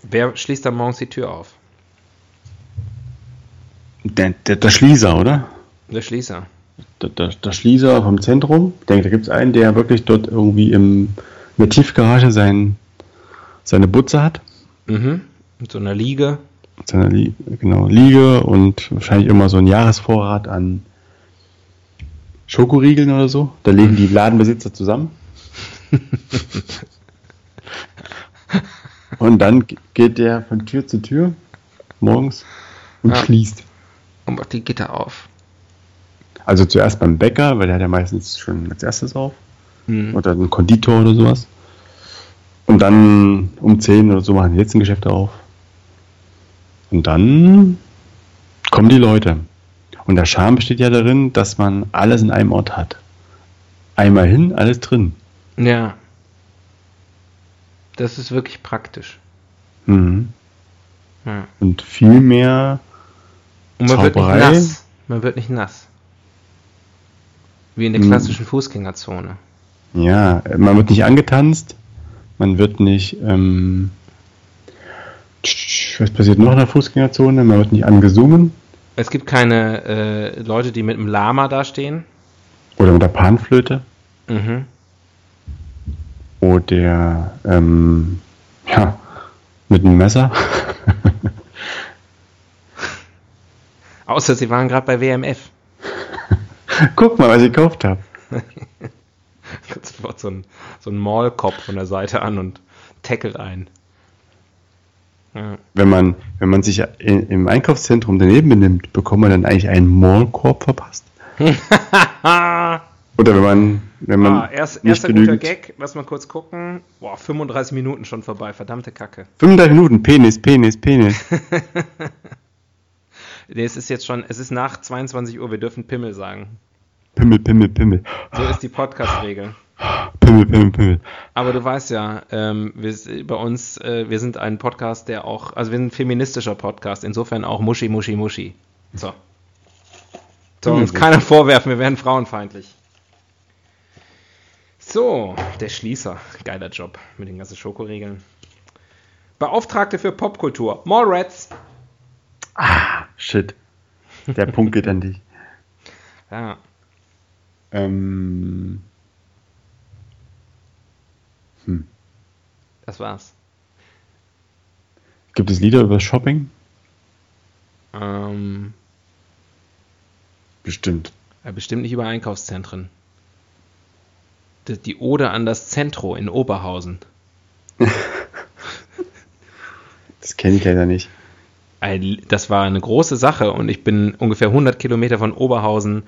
Wer schließt da morgens die Tür auf? Der, der, der Schließer, oder? Der Schließer. Der, der, der Schließer vom Zentrum. Ich denke, da gibt es einen, der wirklich dort irgendwie im, in der Tiefgarage sein, seine Butze hat. Mhm. Mit so einer Liege. seiner Lie genau, Liege und wahrscheinlich immer so ein Jahresvorrat an Schokoriegeln oder so. Da legen die Ladenbesitzer zusammen. und dann geht der von Tür zu Tür morgens und Ja. schließt. Und macht die Gitter auf. Also zuerst beim Bäcker, weil der hat ja meistens schon als erstes auf. Mhm. Oder ein Konditor oder sowas. Und dann um 10 oder so machen die letzten Geschäfte auf. Und dann kommen die Leute. Und der Charme besteht ja darin, dass man alles in einem Ort hat. Einmal hin, alles drin. Ja. Das ist wirklich praktisch. Mhm. Ja. Und viel mehr Und man wird nicht Zauberei? nass. Man wird nicht nass. Wie in der Hm. klassischen Fußgängerzone. Ja, man wird nicht angetanzt, man wird nicht, ähm, was passiert noch in der Fußgängerzone? Man wird nicht angesungen Es gibt keine äh, Leute, die mit einem Lama da stehen. oder mit der Panflöte Mhm. oder, ähm, ja, mit einem Messer. Außer sie waren gerade bei WMF. Guck mal, was ich gekauft habe. Kommt sofort so ein, so ein Maulkopf von der Seite an und tackelt ein. Ja. Wenn man, wenn man sich im Einkaufszentrum daneben benimmt, bekommt man dann eigentlich einen Maulkorb verpasst? Oder wenn man, wenn man ah, erst, nicht erster guter genügend... Gag. Lass mal kurz gucken. Boah, 35 Minuten schon vorbei. Verdammte Kacke. 35 Minuten, Penis, Penis, Penis. Nee, es ist jetzt schon, es ist nach 22 Uhr. Wir dürfen Pimmel sagen. Pimmel, Pimmel, Pimmel. So ist die Podcast-Regel. Pimmel, Pimmel, Pimmel. Aber du weißt ja, ähm, wir, bei uns, äh, wir sind ein Podcast, der auch, also wir sind ein feministischer Podcast, insofern auch Muschi, Muschi, Muschi. So. Soll uns keiner vorwerfen, wir wären frauenfeindlich. So, der Schließer. Geiler Job mit den ganzen Schokoregeln. Beauftragte für Popkultur. Mallrats. Shit. Der Punkt geht an dich. Ja. Ähm, Das war's. gibt es Lieder über Shopping? Ähm, Bestimmt. ja, bestimmt nicht über Einkaufszentren. Die, Ode an das Zentro in Oberhausen. Das kenne ich leider nicht. Ein- Das war eine große Sache und ich bin ungefähr 100 Kilometer von Oberhausen,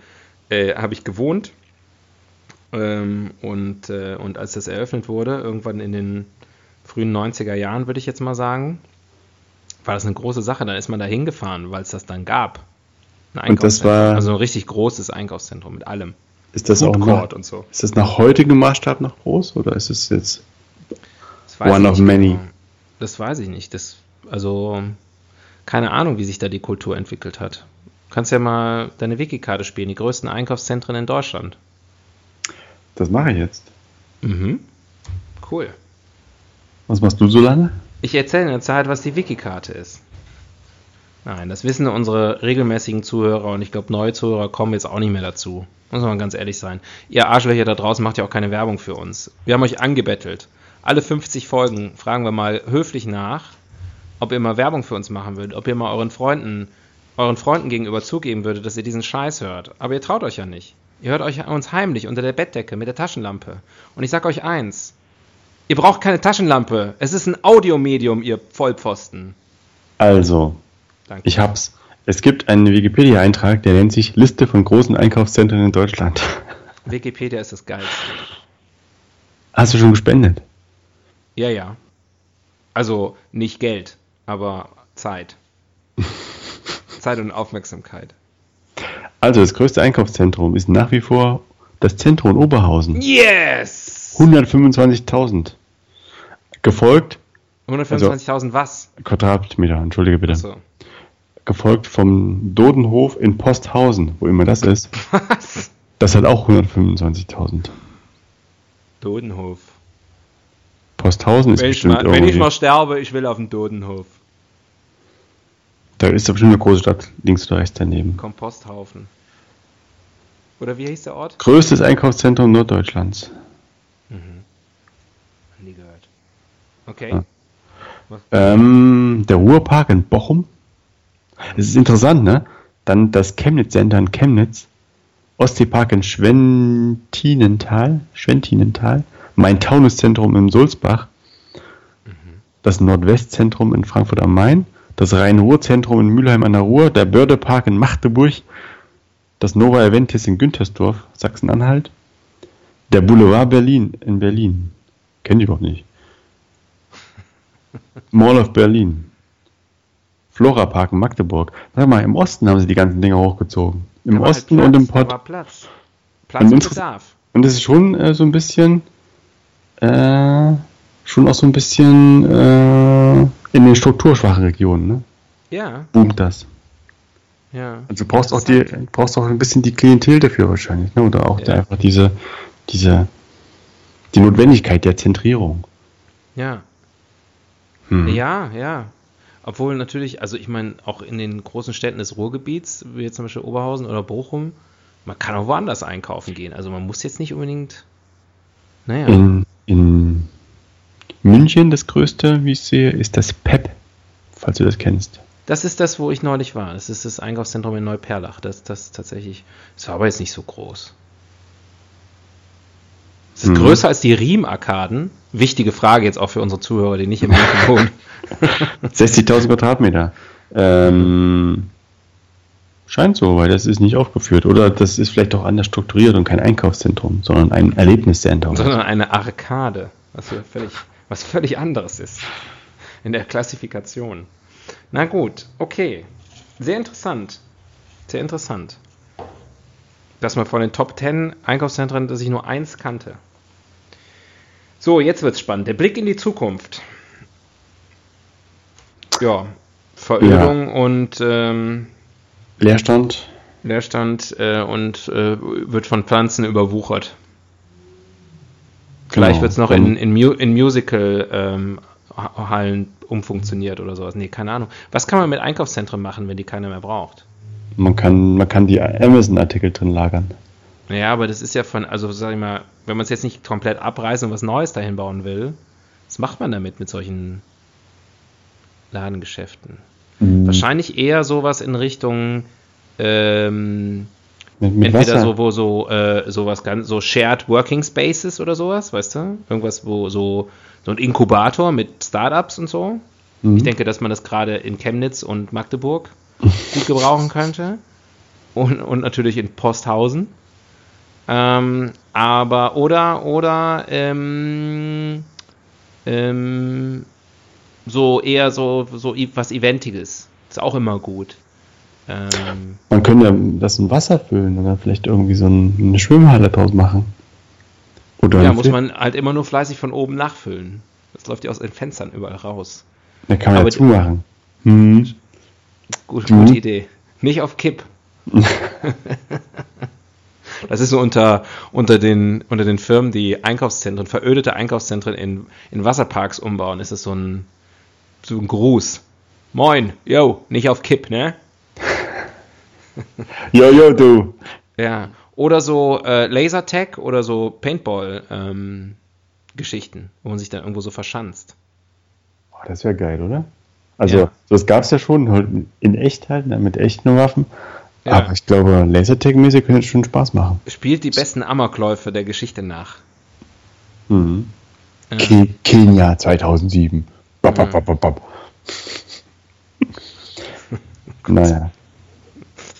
äh, habe ich gewohnt. Ähm, und, äh, und als das eröffnet wurde, irgendwann in den frühen 90er Jahren, würde ich jetzt mal sagen, war das eine große Sache. Dann ist man da hingefahren, weil es das dann gab. Ein Und das Einkaufszentrum. war- Also ein richtig großes Einkaufszentrum mit allem. Ist das auch Food nach, Court und so. ist das nach heutigem Maßstab noch groß oder ist es jetzt One of many. genau. Das weiß ich nicht. Das, also, keine Ahnung, wie sich da die Kultur entwickelt hat. Du kannst ja mal deine Wikikarte spielen, die größten Einkaufszentren in Deutschland. Das mache ich jetzt. Mhm. Cool. Was machst du so lange? Ich erzähle in der Zeit, was die Wikikarte ist. Nein, das wissen unsere regelmäßigen Zuhörer und ich glaube, neue Zuhörer kommen jetzt auch nicht mehr dazu. Muss man ganz ehrlich sein. Ihr Arschlöcher da draußen macht ja auch keine Werbung für uns. Wir haben euch angebettelt. Alle 50 Folgen fragen wir mal höflich nach, ob ihr mal Werbung für uns machen würdet, ob ihr mal euren Freunden, euren Freunden gegenüber zugeben würdet, dass ihr diesen Scheiß hört. Aber ihr traut euch ja nicht. Ihr hört euch uns heimlich unter der Bettdecke mit der Taschenlampe. Und ich sag euch eins. Ihr braucht keine Taschenlampe. Es ist ein Audiomedium, ihr Vollpfosten. Also, Danke. ich hab's. Es gibt einen Wikipedia-Eintrag, der nennt sich Liste von großen Einkaufszentren in Deutschland. Wikipedia ist das Geilste. Hast du schon gespendet? Ja, ja. Also nicht Geld, aber Zeit. Zeit und Aufmerksamkeit. Also, das größte Einkaufszentrum ist nach wie vor das Zentrum Oberhausen. Yes! 125.000. Gefolgt, 125.000 was? Quadratmeter, entschuldige bitte. Achso. Gefolgt vom Dodenhof in Posthausen, wo immer das ist. Was? Das hat auch 125.000. Dodenhof. Posthausen ist Wenn ich, bestimmt mal, wenn ich mal sterbe, ich will auf den Dodenhof. Da ist doch bestimmt eine große Stadt links oder rechts daneben. Komposthaufen. Oder wie hieß der Ort? Größtes Einkaufszentrum Norddeutschlands. Nie gehört. Okay. Ja. Ähm, der Ruhrpark in Bochum. Es ist interessant, ne? Dann das Chemnitz Center in Chemnitz. Ostseepark in Schwentinental. Schwentinental. Main-Taunus-Zentrum in Sulzbach. Das Nordwestzentrum in Frankfurt am Main. Das Rhein-Ruhr-Zentrum in Mülheim an der Ruhr. Der Bördepark in Magdeburg. Das Nova Eventis in Güntersdorf, Sachsen-Anhalt. Der Boulevard Berlin in Berlin. Kenn ich überhaupt nicht. Mall of Berlin. Flora Park in Magdeburg. Sag mal, im Osten haben sie die ganzen Dinger hochgezogen. Im war halt Osten Platz, und im da Pott. war Platz. Platz Und Bedarf. Und es ist schon äh, so ein bisschen, äh, schon auch so ein bisschen äh, in den strukturschwachen Regionen, ne? Ja, Boomt das. ja. Also brauchst auch die, brauchst auch ein bisschen die Klientel dafür wahrscheinlich, ne? Oder auch Ja. einfach diese, diese, die Notwendigkeit der Zentrierung. Ja, Hm. ja, ja. Obwohl natürlich, also ich meine, auch in den großen Städten des Ruhrgebiets, wie jetzt zum Beispiel Oberhausen oder Bochum, man kann auch woanders einkaufen gehen. Also man muss jetzt nicht unbedingt. Naja. In, in München, das größte, wie ich sehe, ist das PEP, falls du das kennst. Das ist das, wo ich neulich war. Das ist das Einkaufszentrum in Neuperlach. Das, das tatsächlich. Das war aber jetzt nicht so groß. Es ist Mhm. größer als die Riem-Arkaden. Wichtige Frage jetzt auch für unsere Zuhörer, die nicht im München wohnen. 60.000 Quadratmeter. Ähm, scheint so, weil das ist nicht aufgeführt. Oder das ist vielleicht auch anders strukturiert und kein Einkaufszentrum, sondern ein Erlebniscenter. sondern eine Arkade, was ja völlig, was völlig anderes ist in der Klassifikation. Na gut, okay. Sehr interessant. Sehr interessant. Dass man von den Top 10 Einkaufszentren, dass ich nur eins kannte. So, jetzt wird's spannend. Der Blick in die Zukunft. Ja, Verödung und ähm, Leerstand. Leerstand äh, und äh, wird von Pflanzen überwuchert. Vielleicht Genau. wird es noch in, in, Mu in Musical-Hallen umfunktioniert oder sowas. Nee, keine Ahnung. Was kann man mit Einkaufszentren machen, wenn die keiner mehr braucht? Man kann, man kann die Amazon-Artikel drin lagern. Naja, aber das ist ja von, also sag ich mal, wenn man es jetzt nicht komplett abreißen und was Neues dahin bauen will, was macht man damit mit solchen Ladengeschäften? Mhm. Wahrscheinlich eher sowas in Richtung ähm, Mit, mit Entweder Wasser. so, wo so, äh, sowas ganz, so Shared Working Spaces oder sowas, weißt du? Irgendwas, wo so, so ein Inkubator mit Startups und so. Mhm. Ich denke, dass man das gerade in Chemnitz und Magdeburg gut gebrauchen könnte. Und, und natürlich in Posthausen. Ähm, aber, oder, oder, ähm, ähm, so eher so, so was Eventiges. Ist auch immer gut. Ähm, Man könnte ja das in Wasser füllen und dann vielleicht irgendwie so ein, eine Schwimmhalle draus machen. Oder Ja, muss man halt immer nur fleißig von oben nachfüllen. Das läuft ja aus den Fenstern überall raus. Da kann man aber- ja zumachen. Hm. Gut, Mhm. Gute Idee. Nicht auf Kipp. das ist so unter, unter, den, unter den Firmen, die Einkaufszentren, verödete Einkaufszentren in, in Wasserparks umbauen, ist es so ein, so ein Gruß. Moin, yo, nicht auf Kipp, ne? Jo, jo, du. Ja. Oder so äh, Lasertag oder so Paintball-Geschichten, wo man sich dann irgendwo so verschanzt. Oh, das wäre geil, oder? Also, Ja. das gab es ja schon, halt in echt halt, ne, mit echten Waffen. Ja. Aber ich glaube, Lasertag-mäßig könnte es schon Spaß machen. Spielt die besten Amokläufe der Geschichte nach. Mhm. Ke Kenia 2007. Bap, bap, bap, bap, bap. Naja.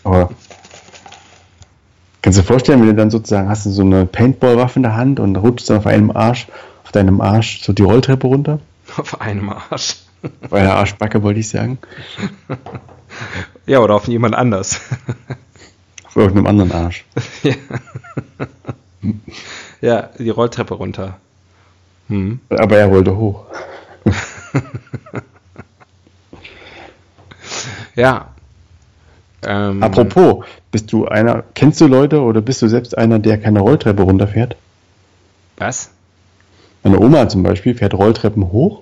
Aber kannst du dir vorstellen, wenn du dann sozusagen hast du so eine Paintball-Waffe in der Hand und rutschst dann auf einem Arsch, auf deinem Arsch so die Rolltreppe runter? Auf einem Arsch. Bei der Arschbacke wollte ich sagen. Ja, oder auf jemand anders. Auf irgendeinem anderen Arsch. ja. ja, die Rolltreppe runter. Hm. Aber er wollte hoch. Ja. Ähm, Apropos, bist du einer, kennst du Leute oder bist du selbst einer, der keine Rolltreppe runterfährt? Was? Meine Oma zum Beispiel fährt Rolltreppen hoch,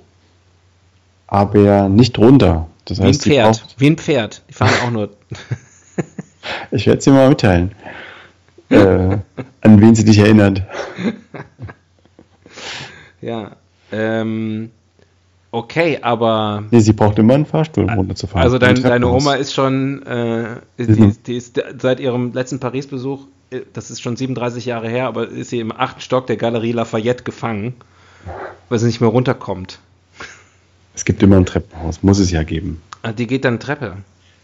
aber nicht runter. Das Wie ein heißt, Pferd. braucht, Wie ein Pferd. Die fahren auch nur. ich werde es dir mal mitteilen, äh, an wen sie dich erinnert. ja. Ähm, okay, aber. Nee, sie braucht immer einen Fahrstuhl, um runterzufahren. Also dein, Ein deine. Oma ist schon, äh, die, die ist seit ihrem letzten Paris-Besuch, äh, das ist schon 37 Jahre her, aber ist sie im achten Stock der Galerie Lafayette gefangen, weil sie nicht mehr runterkommt. Es gibt immer ein Treppenhaus, muss es ja geben. Ah, Die geht dann Treppe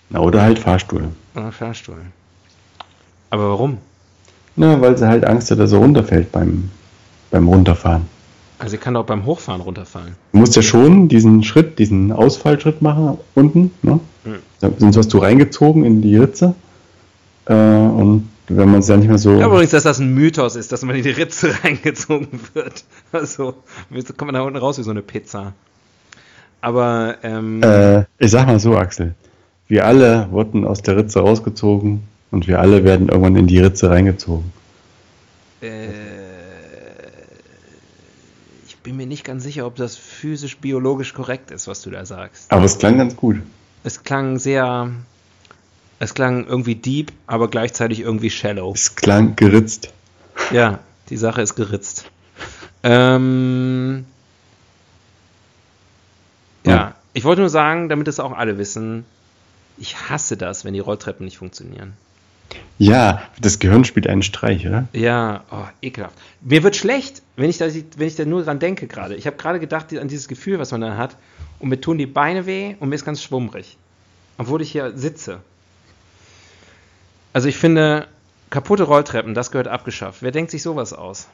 Na, oder halt Fahrstuhl. oder Fahrstuhl. Aber warum? Na, weil sie halt Angst hat, dass sie runterfällt beim, beim Runterfahren. Also sie kann doch beim Hochfahren runterfallen. Du musst ja schon diesen Schritt, diesen Ausfallschritt machen unten. Ne? Hm. Da sind hast du reingezogen in die Ritze. Äh, und wenn man es ja nicht mehr so. Ich glaube übrigens, dass das ein Mythos ist, dass man in die Ritze reingezogen wird. Also kommt man da unten raus wie so eine Pizza. Aber ähm, Äh, ich sag mal so, Axel. Wir alle wurden aus der Ritze rausgezogen und wir alle werden irgendwann in die Ritze reingezogen. äh, ich bin mir nicht ganz sicher, ob das physisch-biologisch korrekt ist, was du da sagst. Aber es klang ganz gut. Es klang sehr. Es klang irgendwie deep, aber gleichzeitig irgendwie shallow. Es klang geritzt. Ja, die Sache ist geritzt. Ähm, ja, Ja. ich wollte nur sagen, damit es auch alle wissen, ich hasse das, wenn die Rolltreppen nicht funktionieren. Ja, das Gehirn spielt einen Streich, oder? Ja, oh, ekelhaft. Mir wird schlecht, wenn ich da, wenn ich da nur dran denke gerade. Ich habe gerade gedacht an dieses Gefühl, was man dann hat, und mir tun die Beine weh und mir ist ganz schwummrig. Obwohl ich hier sitze. Also ich finde, kaputte Rolltreppen, das gehört abgeschafft. Wer denkt sich sowas aus?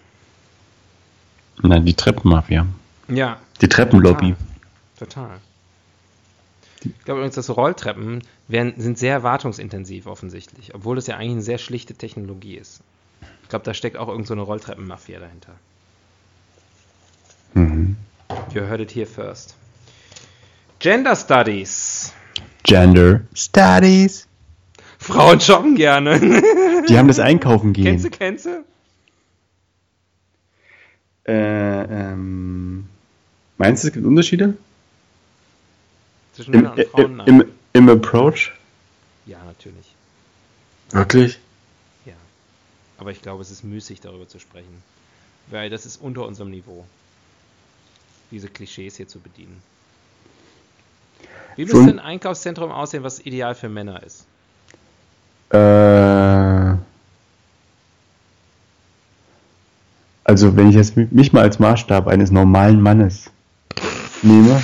Nein, die Treppenmafia. Ja, Die Treppenlobby. Total. Ich glaube übrigens, dass so Rolltreppen werden, sind sehr wartungsintensiv offensichtlich, obwohl es ja eigentlich eine sehr schlichte Technologie ist. Ich glaube, da steckt auch irgend so eine Rolltreppenmafia dahinter. Mhm. You heard it here first. Gender Studies. Gender Studies. Frauen shoppen gerne. Die haben das Einkaufen gehen. kennst du, kennst du? Äh, ähm, meinst du, es gibt Unterschiede? Zwischen Im, Männern und Frauen? Nein. im, Im Approach? ja, natürlich. Wirklich? Ja. Aber ich glaube, es ist müßig, darüber zu sprechen. Weil das ist unter unserem Niveau. Diese Klischees hier zu bedienen. Wie müsste ein Einkaufszentrum aussehen, was ideal für Männer ist? Äh, also, wenn ich jetzt mi- mich mal als Maßstab eines normalen Mannes nehme,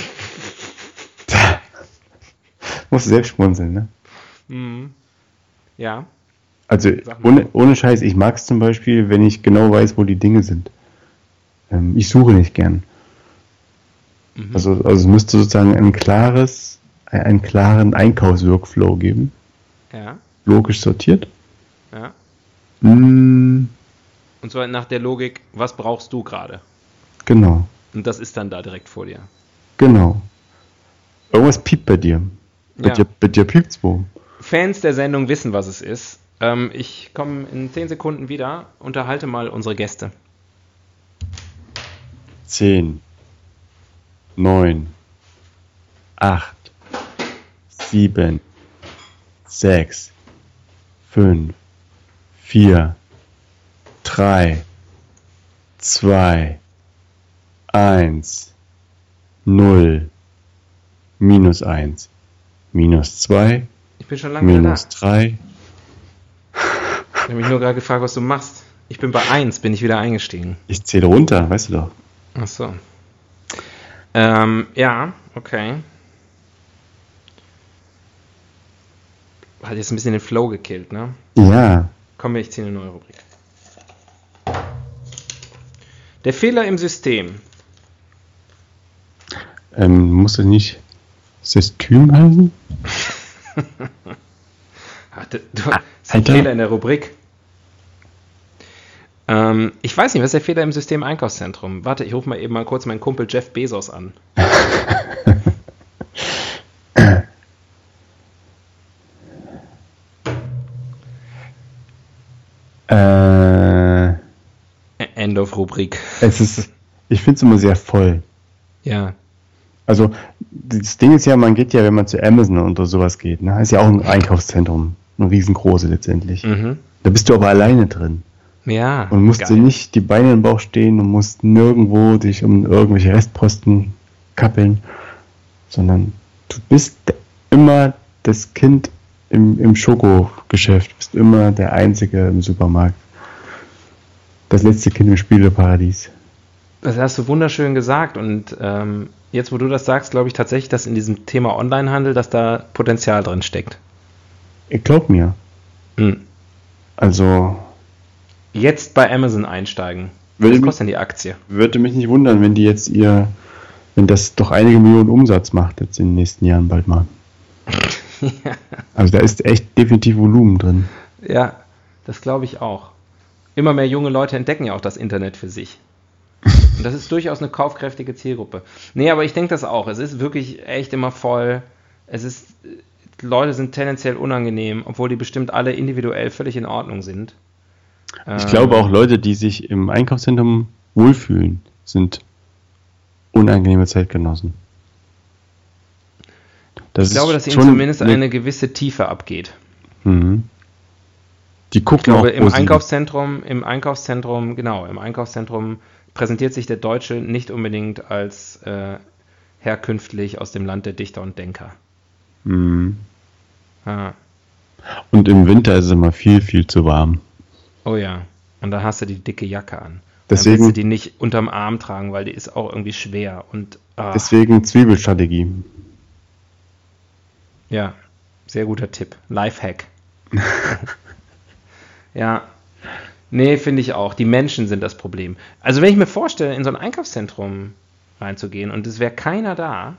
musst du selbst schmunzeln, ne? Mhm. Ja. Also, ohne, ohne Scheiß, ich mag es zum Beispiel, wenn ich genau weiß, wo die Dinge sind. Ähm, ich suche nicht gern. Mhm. Also, also es müsste sozusagen ein klares, ein- einen klaren Einkaufsworkflow geben, Ja. logisch sortiert. Ja. Mm, Und zwar nach der Logik, was brauchst du gerade? genau, Und das ist dann da direkt vor dir. genau. Irgendwas piept bei dir. Bei Ja. dir, bei dir piept's wo. Fans der Sendung wissen, was es ist. Ähm, ich komme in 10 Sekunden wieder, unterhalte mal unsere Gäste. 10, 9, 8, 7, 6, 5, 4, 3, 2, 1, 0, minus 1, minus 2, Ich bin schon lange minus da. 3. Ich habe mich nur gerade gefragt, was du machst. Ich bin bei 1, bin ich wieder eingestiegen. Ich zähle runter, weißt du doch. Ach so. Ähm, ja, okay. Hat jetzt ein bisschen den Flow gekillt, ne? Ja, wir, ich ziehe eine neue Rubrik. Der Fehler im System. ähm, muss es nicht System heißen? Ach, du, du, das ist ein. Fehler in der Rubrik. Ähm, ich weiß nicht, was ist der Fehler im System Einkaufszentrum? Warte, ich rufe mal eben mal kurz meinen Kumpel Jeff Bezos an. Äh, End of Rubrik. es ist, ich finde es immer sehr voll. Ja. Also, das Ding ist ja, man geht ja, wenn man zu Amazon oder sowas geht, ne, ist ja auch ein Einkaufszentrum, ein riesengroße letztendlich. Mhm. Da bist du aber alleine drin Ja. und musst dir nicht die Beine im Bauch stehen und musst nirgendwo dich um irgendwelche Restposten kappeln, sondern du bist immer das Kind im, im Schokogeschäft, bist immer der Einzige im Supermarkt. Das letzte Kind im Spieleparadies. Das hast du wunderschön gesagt und ähm, jetzt, wo du das sagst, glaube ich tatsächlich, dass in diesem Thema Onlinehandel, dass da Potenzial drin steckt. Ich glaub mir. Hm. Also, Jetzt bei Amazon einsteigen. Was kostet denn die Aktie? würde mich nicht wundern, wenn die jetzt ihr, wenn das doch einige Millionen Umsatz macht jetzt in den nächsten Jahren bald mal. Also da ist echt definitiv Volumen drin. Ja, das glaube ich auch. Immer mehr junge Leute entdecken ja auch das Internet für sich. Und das ist durchaus eine kaufkräftige Zielgruppe. Nee, aber ich denke das auch. Es ist wirklich echt immer voll. Es ist, Leute sind tendenziell unangenehm, obwohl die bestimmt alle individuell völlig in Ordnung sind. Ich Ähm, glaube auch Leute, die sich im Einkaufszentrum wohlfühlen, sind unangenehme Zeitgenossen. Das Ich glaube, dass ihnen zumindest eine gewisse Tiefe abgeht. Mhm. Die gucken Ich glaube, auch im. Einkaufszentrum, im Einkaufszentrum, genau, im Einkaufszentrum präsentiert sich der Deutsche nicht unbedingt als äh, herkünftlich aus dem Land der Dichter und Denker. Mhm. Ah. Und im Winter ist es immer viel, viel zu warm. Oh ja. Und dann hast du die dicke Jacke an. Deswegen- dann willst du die nicht unterm Arm tragen, weil die ist auch irgendwie schwer. Und ah, Deswegen Zwiebelstrategie. ja, sehr guter Tipp. Lifehack. ja. Nee, finde ich auch. Die Menschen sind das Problem. Also wenn ich mir vorstelle, in so ein Einkaufszentrum reinzugehen und es wäre keiner da,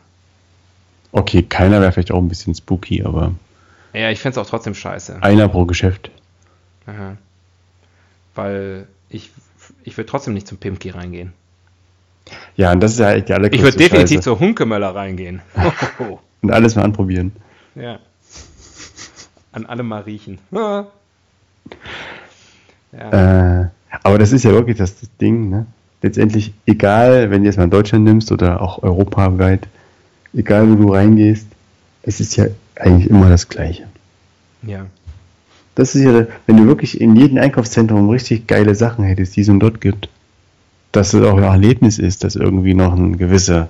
Okay, keiner wäre vielleicht auch ein bisschen spooky, aber ja, ich fände es auch trotzdem scheiße. einer pro Geschäft. Aha. Weil ich, ich würde trotzdem nicht zum Pimki reingehen. Ja, und das ist ja echt die allergrößte Ich würde definitiv Scheiße. zur Hunkemöller reingehen. Und alles mal anprobieren. Ja. An alle mal riechen. Ja. Äh, aber das ist ja wirklich das, das Ding, ne? Letztendlich, egal, wenn du jetzt mal Deutschland nimmst oder auch europaweit, egal wo du reingehst, es ist ja eigentlich immer das Gleiche. ja. Das ist ja, wenn du wirklich in jedem Einkaufszentrum richtig geile Sachen hättest, die es und dort gibt, dass es auch ein Erlebnis ist, dass irgendwie noch ein gewisser,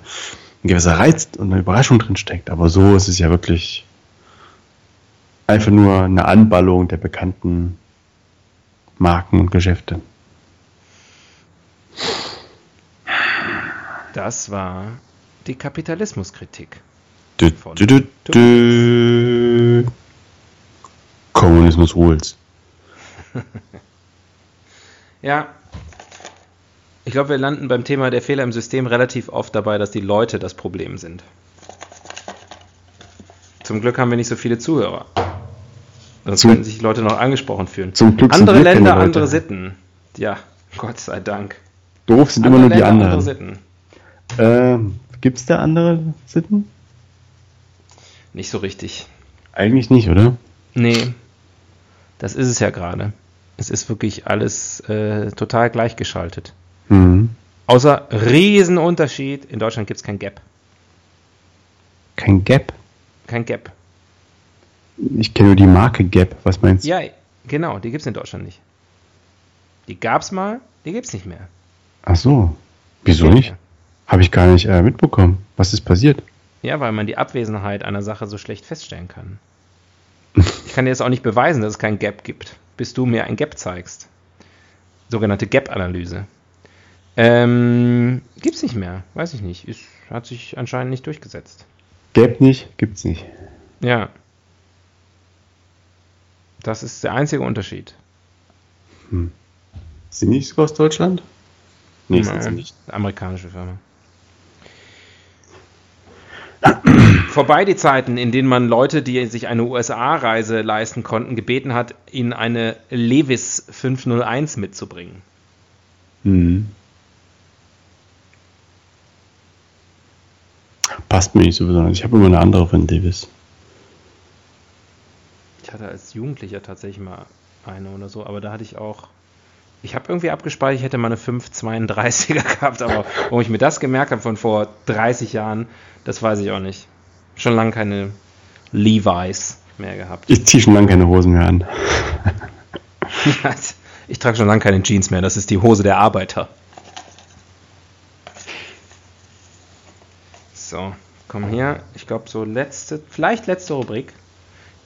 ein gewisser Reiz und eine Überraschung drin steckt. Aber so ist es ja wirklich einfach nur eine Anballung der bekannten Marken und Geschäfte. Das war die Kapitalismuskritik. Dü, dü, dü. Kommunismus rules. Ja. Ich glaube, wir landen beim Thema der Fehler im System relativ oft dabei, dass die Leute das Problem sind. Zum Glück haben wir nicht so viele Zuhörer. Sonst Zum- sich die Leute noch angesprochen fühlen. Zum Glück sind andere keine Länder, andere Sitten. Ja, Gott sei Dank. Doof sind Andere immer nur die Länder, andere anderen. Sitten. Ähm, Gibt es da andere Sitten? Nicht so richtig. Eigentlich nicht, oder? Nee, das ist es ja gerade. Es ist wirklich alles äh, total gleichgeschaltet. Mhm. Außer Riesenunterschied, in Deutschland gibt es kein Gap. Kein Gap. Kein Gap. Ich kenne nur die Marke Gap. Was meinst du? Ja, genau, die gibt es in Deutschland nicht. Die gab es mal, die gibt es nicht mehr. Ach so. Wieso nicht? Habe ich gar nicht äh, mitbekommen. Was ist passiert? Ja, weil man die Abwesenheit einer Sache so schlecht feststellen kann. Ich kann dir jetzt auch nicht beweisen, dass es kein Gap gibt, bis du mir ein Gap zeigst. Sogenannte Gap-Analyse. Ähm, gibt's nicht mehr, weiß ich nicht. Ist, hat sich anscheinend nicht durchgesetzt. Gap nicht? Gibt's nicht. Ja. Das ist der einzige Unterschied. Sind die nicht sogar aus Deutschland? Nee, sind Nein, nicht. Amerikanische Firma. Vorbei die Zeiten, in denen man Leute, die sich eine USA-Reise leisten konnten, gebeten hat, ihnen eine Levis 501 mitzubringen. Mhm. Passt mir nicht so besonders. Ich habe immer eine andere von Davis. Ich hatte als Jugendlicher tatsächlich mal eine oder so, aber da hatte ich auch. Ich habe irgendwie abgespeichert, ich hätte mal eine 532er gehabt, aber wo ich mir das gemerkt habe von vor 30 Jahren, das weiß ich auch nicht. Schon lange keine Levi's mehr gehabt. Ich ziehe schon lange keine Hosen mehr an. Ich trage schon lange keine Jeans mehr, das ist die Hose der Arbeiter. So, komm hier. Ich glaube, so letzte, vielleicht letzte Rubrik.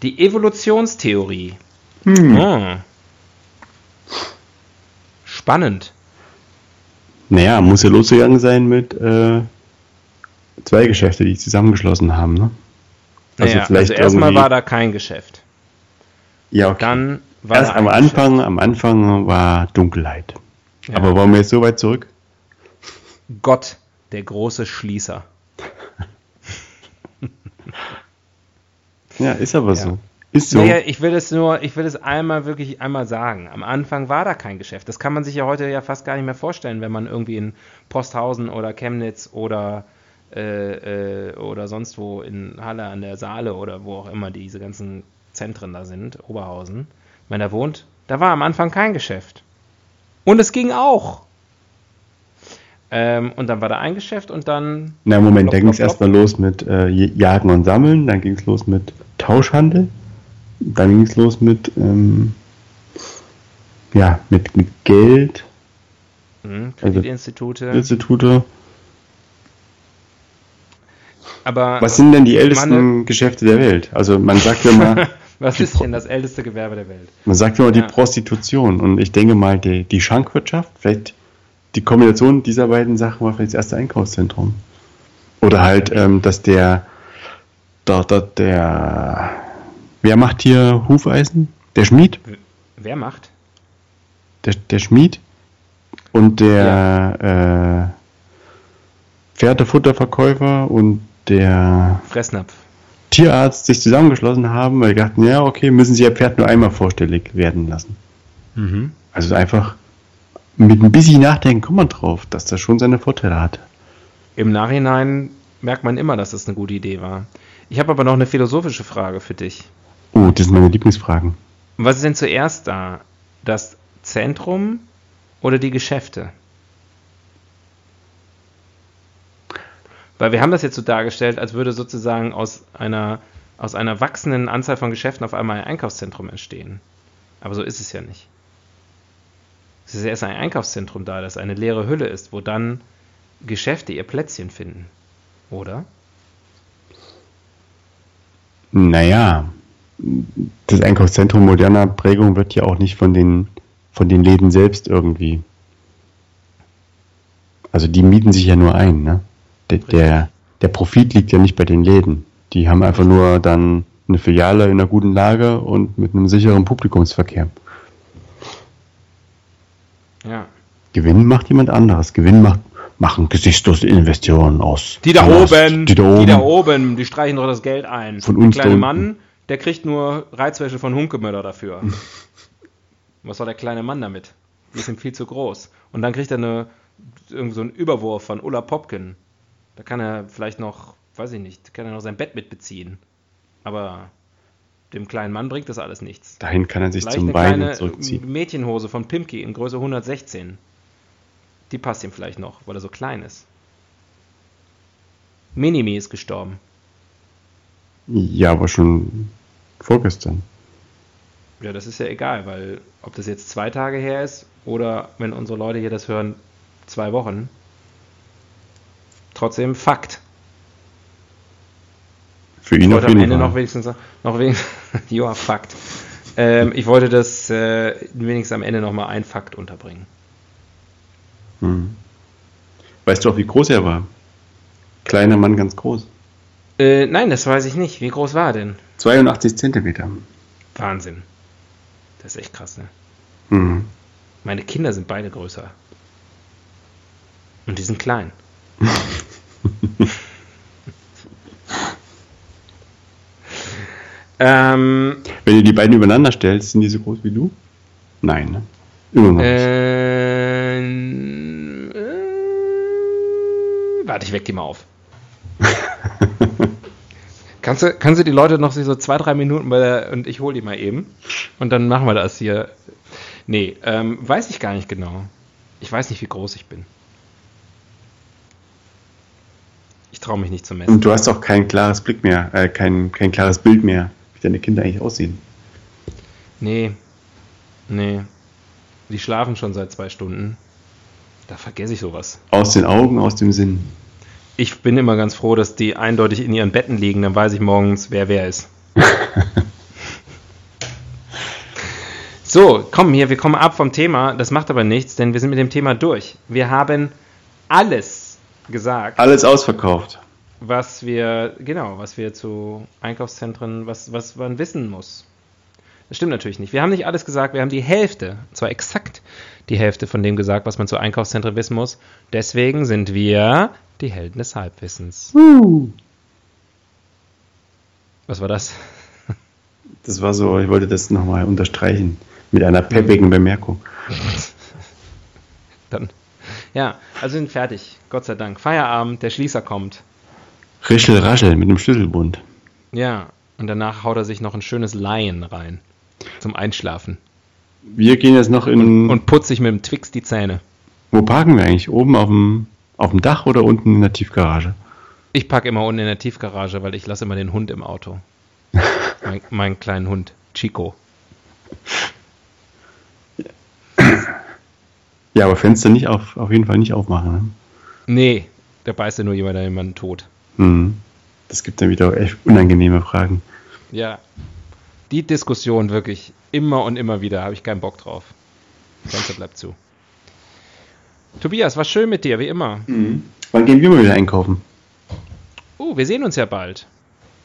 Die Evolutionstheorie. Hm. Spannend. Naja, muss ja losgegangen sein mit äh, zwei Geschäfte, die zusammengeschlossen haben, ne? Also, naja, also erstmal war da kein Geschäft. Ja, okay. Dann war Erst da am Anfang, am Anfang war Dunkelheit. Ja. Aber wollen wir jetzt so weit zurück? Gott, der große Schließer. Ja, ist aber Ja. so. Ist so. Naja, ich will es nur, ich will es einmal wirklich einmal sagen. Am Anfang war da kein Geschäft. Das kann man sich ja heute ja fast gar nicht mehr vorstellen, wenn man irgendwie in Posthausen oder Chemnitz oder äh, äh, oder sonst wo in Halle an der Saale oder wo auch immer diese ganzen Zentren da sind, Oberhausen, wenn er wohnt, da war am Anfang kein Geschäft. Und es ging auch. Ähm, und dann war da ein Geschäft und dann Na, Moment, da ging es erstmal los mit äh, Jagen und Sammeln, dann ging es los mit Tauschhandel, dann ging es los mit, ähm, ja, mit, mit Geld, hm, Also, Kreditinstitute. Institute. aber Was sind denn die ältesten Meine- Geschäfte der Welt? Also man sagt ja immer, was ist denn das älteste Gewerbe der Welt? man sagt ja immer Ja. die Prostitution und ich denke mal die, die Schankwirtschaft, vielleicht die Kombination dieser beiden Sachen war vielleicht das erste Einkaufszentrum. Oder halt, ähm, dass der, der, der, der, wer macht hier Hufeisen? Der Schmied? Wer macht? Der, der Schmied und der äh, Pferdefutterverkäufer und der Fressnapf. Tierarzt sich zusammengeschlossen haben, weil die dachten, ja, okay, müssen sie ihr Pferd nur einmal vorstellig werden lassen. Also einfach mit ein bisschen Nachdenken kommt man drauf, dass das schon seine Vorteile hat. Im Nachhinein merkt man immer, dass das eine gute Idee war. Ich habe aber noch eine philosophische Frage für dich. Oh, das sind meine Lieblingsfragen. Was ist denn zuerst da? Das Zentrum oder die Geschäfte? Weil wir haben das jetzt so dargestellt, als würde sozusagen aus einer, aus einer wachsenden Anzahl von Geschäften auf einmal ein Einkaufszentrum entstehen. Aber so ist es ja nicht. Es ist erst ein Einkaufszentrum da, das eine leere Hülle ist, wo dann Geschäfte ihr Plätzchen finden. Oder? Naja, das Einkaufszentrum moderner Prägung wird ja auch nicht von den, von den Läden selbst irgendwie. Also die mieten sich ja nur ein, ne? Der, der, der Profit liegt ja nicht bei den Läden. Die haben einfach nur dann eine Filiale in einer guten Lage und mit einem sicheren Publikumsverkehr. Ja. Gewinn macht jemand anderes. Gewinn macht, machen gesichtslose Investoren aus. Die da aus- oben, Die da oben. die da oben, die streichen doch das Geld ein. Von der uns kleine da Mann, der kriegt nur Reizwäsche von Hunkemöller dafür. Was soll der kleine Mann damit? Die ihm viel zu groß. Und dann kriegt er eine, irgendwie so einen Überwurf von Ulla Popken. Da kann er vielleicht noch, weiß ich nicht, kann er noch sein Bett mitbeziehen. Aber dem kleinen Mann bringt das alles nichts. Dahin kann er sich Vielleicht zum kleine zurückziehen. Mädchenhose von Pimki in Größe 116. Die passt ihm vielleicht noch, weil er so klein ist. Minimi ist gestorben. Ja, aber schon vorgestern. Ja, das ist ja egal, weil ob das jetzt zwei Tage her ist oder wenn unsere Leute hier das hören, zwei Wochen. Trotzdem Fakt. Für ihn auf wollte am jeden Ende noch wenigstens, noch wenigstens, ja, Fakt. Ähm, ich wollte das äh, wenigstens am Ende noch mal ein Fakt unterbringen. Hm. Weißt du auch, wie groß er war? Kleiner Mann, ganz groß. Äh, nein, das weiß ich nicht. Wie groß war er denn? 82 Zentimeter. Wahnsinn. Das ist echt krass, ne? Hm. Meine Kinder sind beide größer. Und die sind klein. ähm, Wenn du die beiden übereinander stellst, sind die so groß wie du? Nein, ne? Immer noch nicht. äh, äh, warte, ich weck die mal auf. kannst, du, kannst du die Leute noch so zwei, drei Minuten bei der, und ich hole die mal eben und dann machen wir das hier. Nee, ähm, weiß ich gar nicht genau. Ich weiß nicht, wie groß ich bin. Ich traue mich nicht zu messen. Und du hast auch kein klares Blick mehr, äh, kein, kein klares Bild mehr, deine Kinder eigentlich aussehen. Nee. Nee. Die schlafen schon seit zwei Stunden. Da vergesse ich sowas. Aus den Augen, aus dem Sinn. Ich bin immer ganz froh, dass die eindeutig in ihren Betten liegen. Dann weiß ich morgens, wer wer ist. so, komm hier, wir kommen ab vom Thema. Das macht aber nichts, denn wir sind mit dem Thema durch. Wir haben alles gesagt, Alles ausverkauft. Was wir, genau, was wir zu Einkaufszentren, was, was man wissen muss. Das stimmt natürlich nicht. Wir haben nicht alles gesagt, wir haben die Hälfte, zwar exakt die Hälfte von dem gesagt, was man zu Einkaufszentren wissen muss. Deswegen sind wir die Helden des Halbwissens. Was war das? Das war so, ich wollte das nochmal unterstreichen mit einer peppigen Bemerkung. Dann. Ja, also sind fertig. Gott sei Dank. Feierabend, der Schließer kommt. Rischel, raschel mit dem Schlüsselbund. Ja, und danach haut er sich noch ein schönes Laien rein. Zum Einschlafen. Wir gehen jetzt noch in. Und putzt sich mit dem Twix die Zähne. wo parken wir eigentlich? Oben auf dem, auf dem Dach oder unten in der Tiefgarage? Ich packe immer unten in der Tiefgarage, weil ich lasse immer den Hund im Auto. mein, meinen kleinen Hund, Chico. Ja, aber Fenster nicht auf, auf jeden Fall nicht aufmachen. Nee, der beißt ja nur jemand, jemanden tot. Ne? Hm. Das gibt dann wieder echt unangenehme Fragen. Ja. Die Diskussion wirklich immer und immer wieder, habe ich keinen Bock drauf. Fenster bleibt zu. Tobias, war schön mit dir, wie immer. Wann gehen wir mal wieder einkaufen? Uh, wir sehen uns ja bald.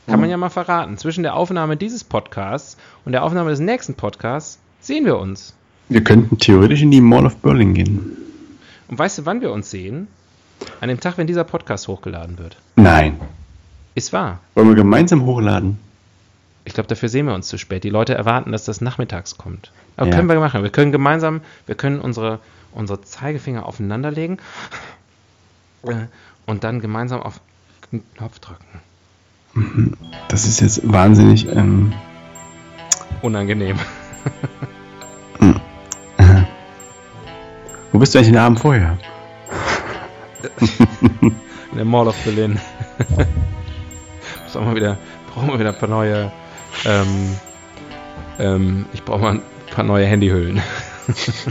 Kann man ja mal verraten. Zwischen der Aufnahme dieses Podcasts und der Aufnahme des nächsten Podcasts sehen wir uns. Wir könnten theoretisch in die Mall of Berlin gehen. Und weißt du, wann wir uns sehen? An dem Tag, wenn dieser Podcast hochgeladen wird. Nein. Ist wahr. Wollen wir gemeinsam hochladen? Ich glaube, dafür sehen wir uns zu spät. Die Leute erwarten, dass das nachmittags kommt. Aber Ja. können wir machen. Wir können gemeinsam, wir können unsere, unsere Zeigefinger aufeinander legen äh, und dann gemeinsam auf den Knopf drücken. Das ist jetzt wahnsinnig. Ähm, Unangenehm. wo bist du eigentlich den Abend vorher? In der Mall of Berlin. Wieder, brauchen wir wieder ein paar neue, ähm, ähm, ich brauche mal ein paar neue Handyhüllen.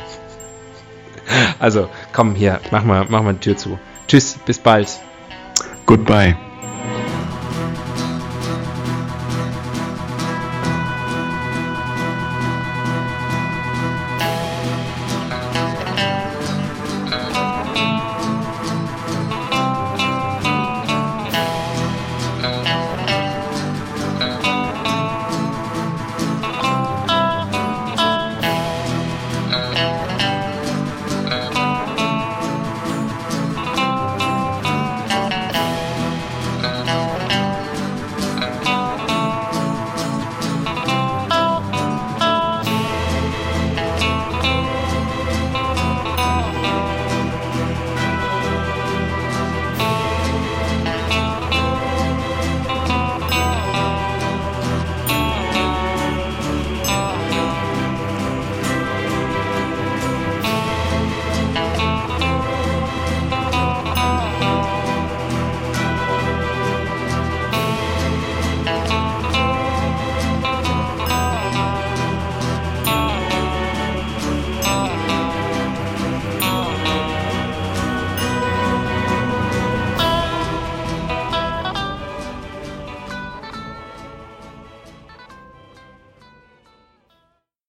also, komm hier, mach mal, mach mal die Tür zu. Tschüss, bis bald. Goodbye.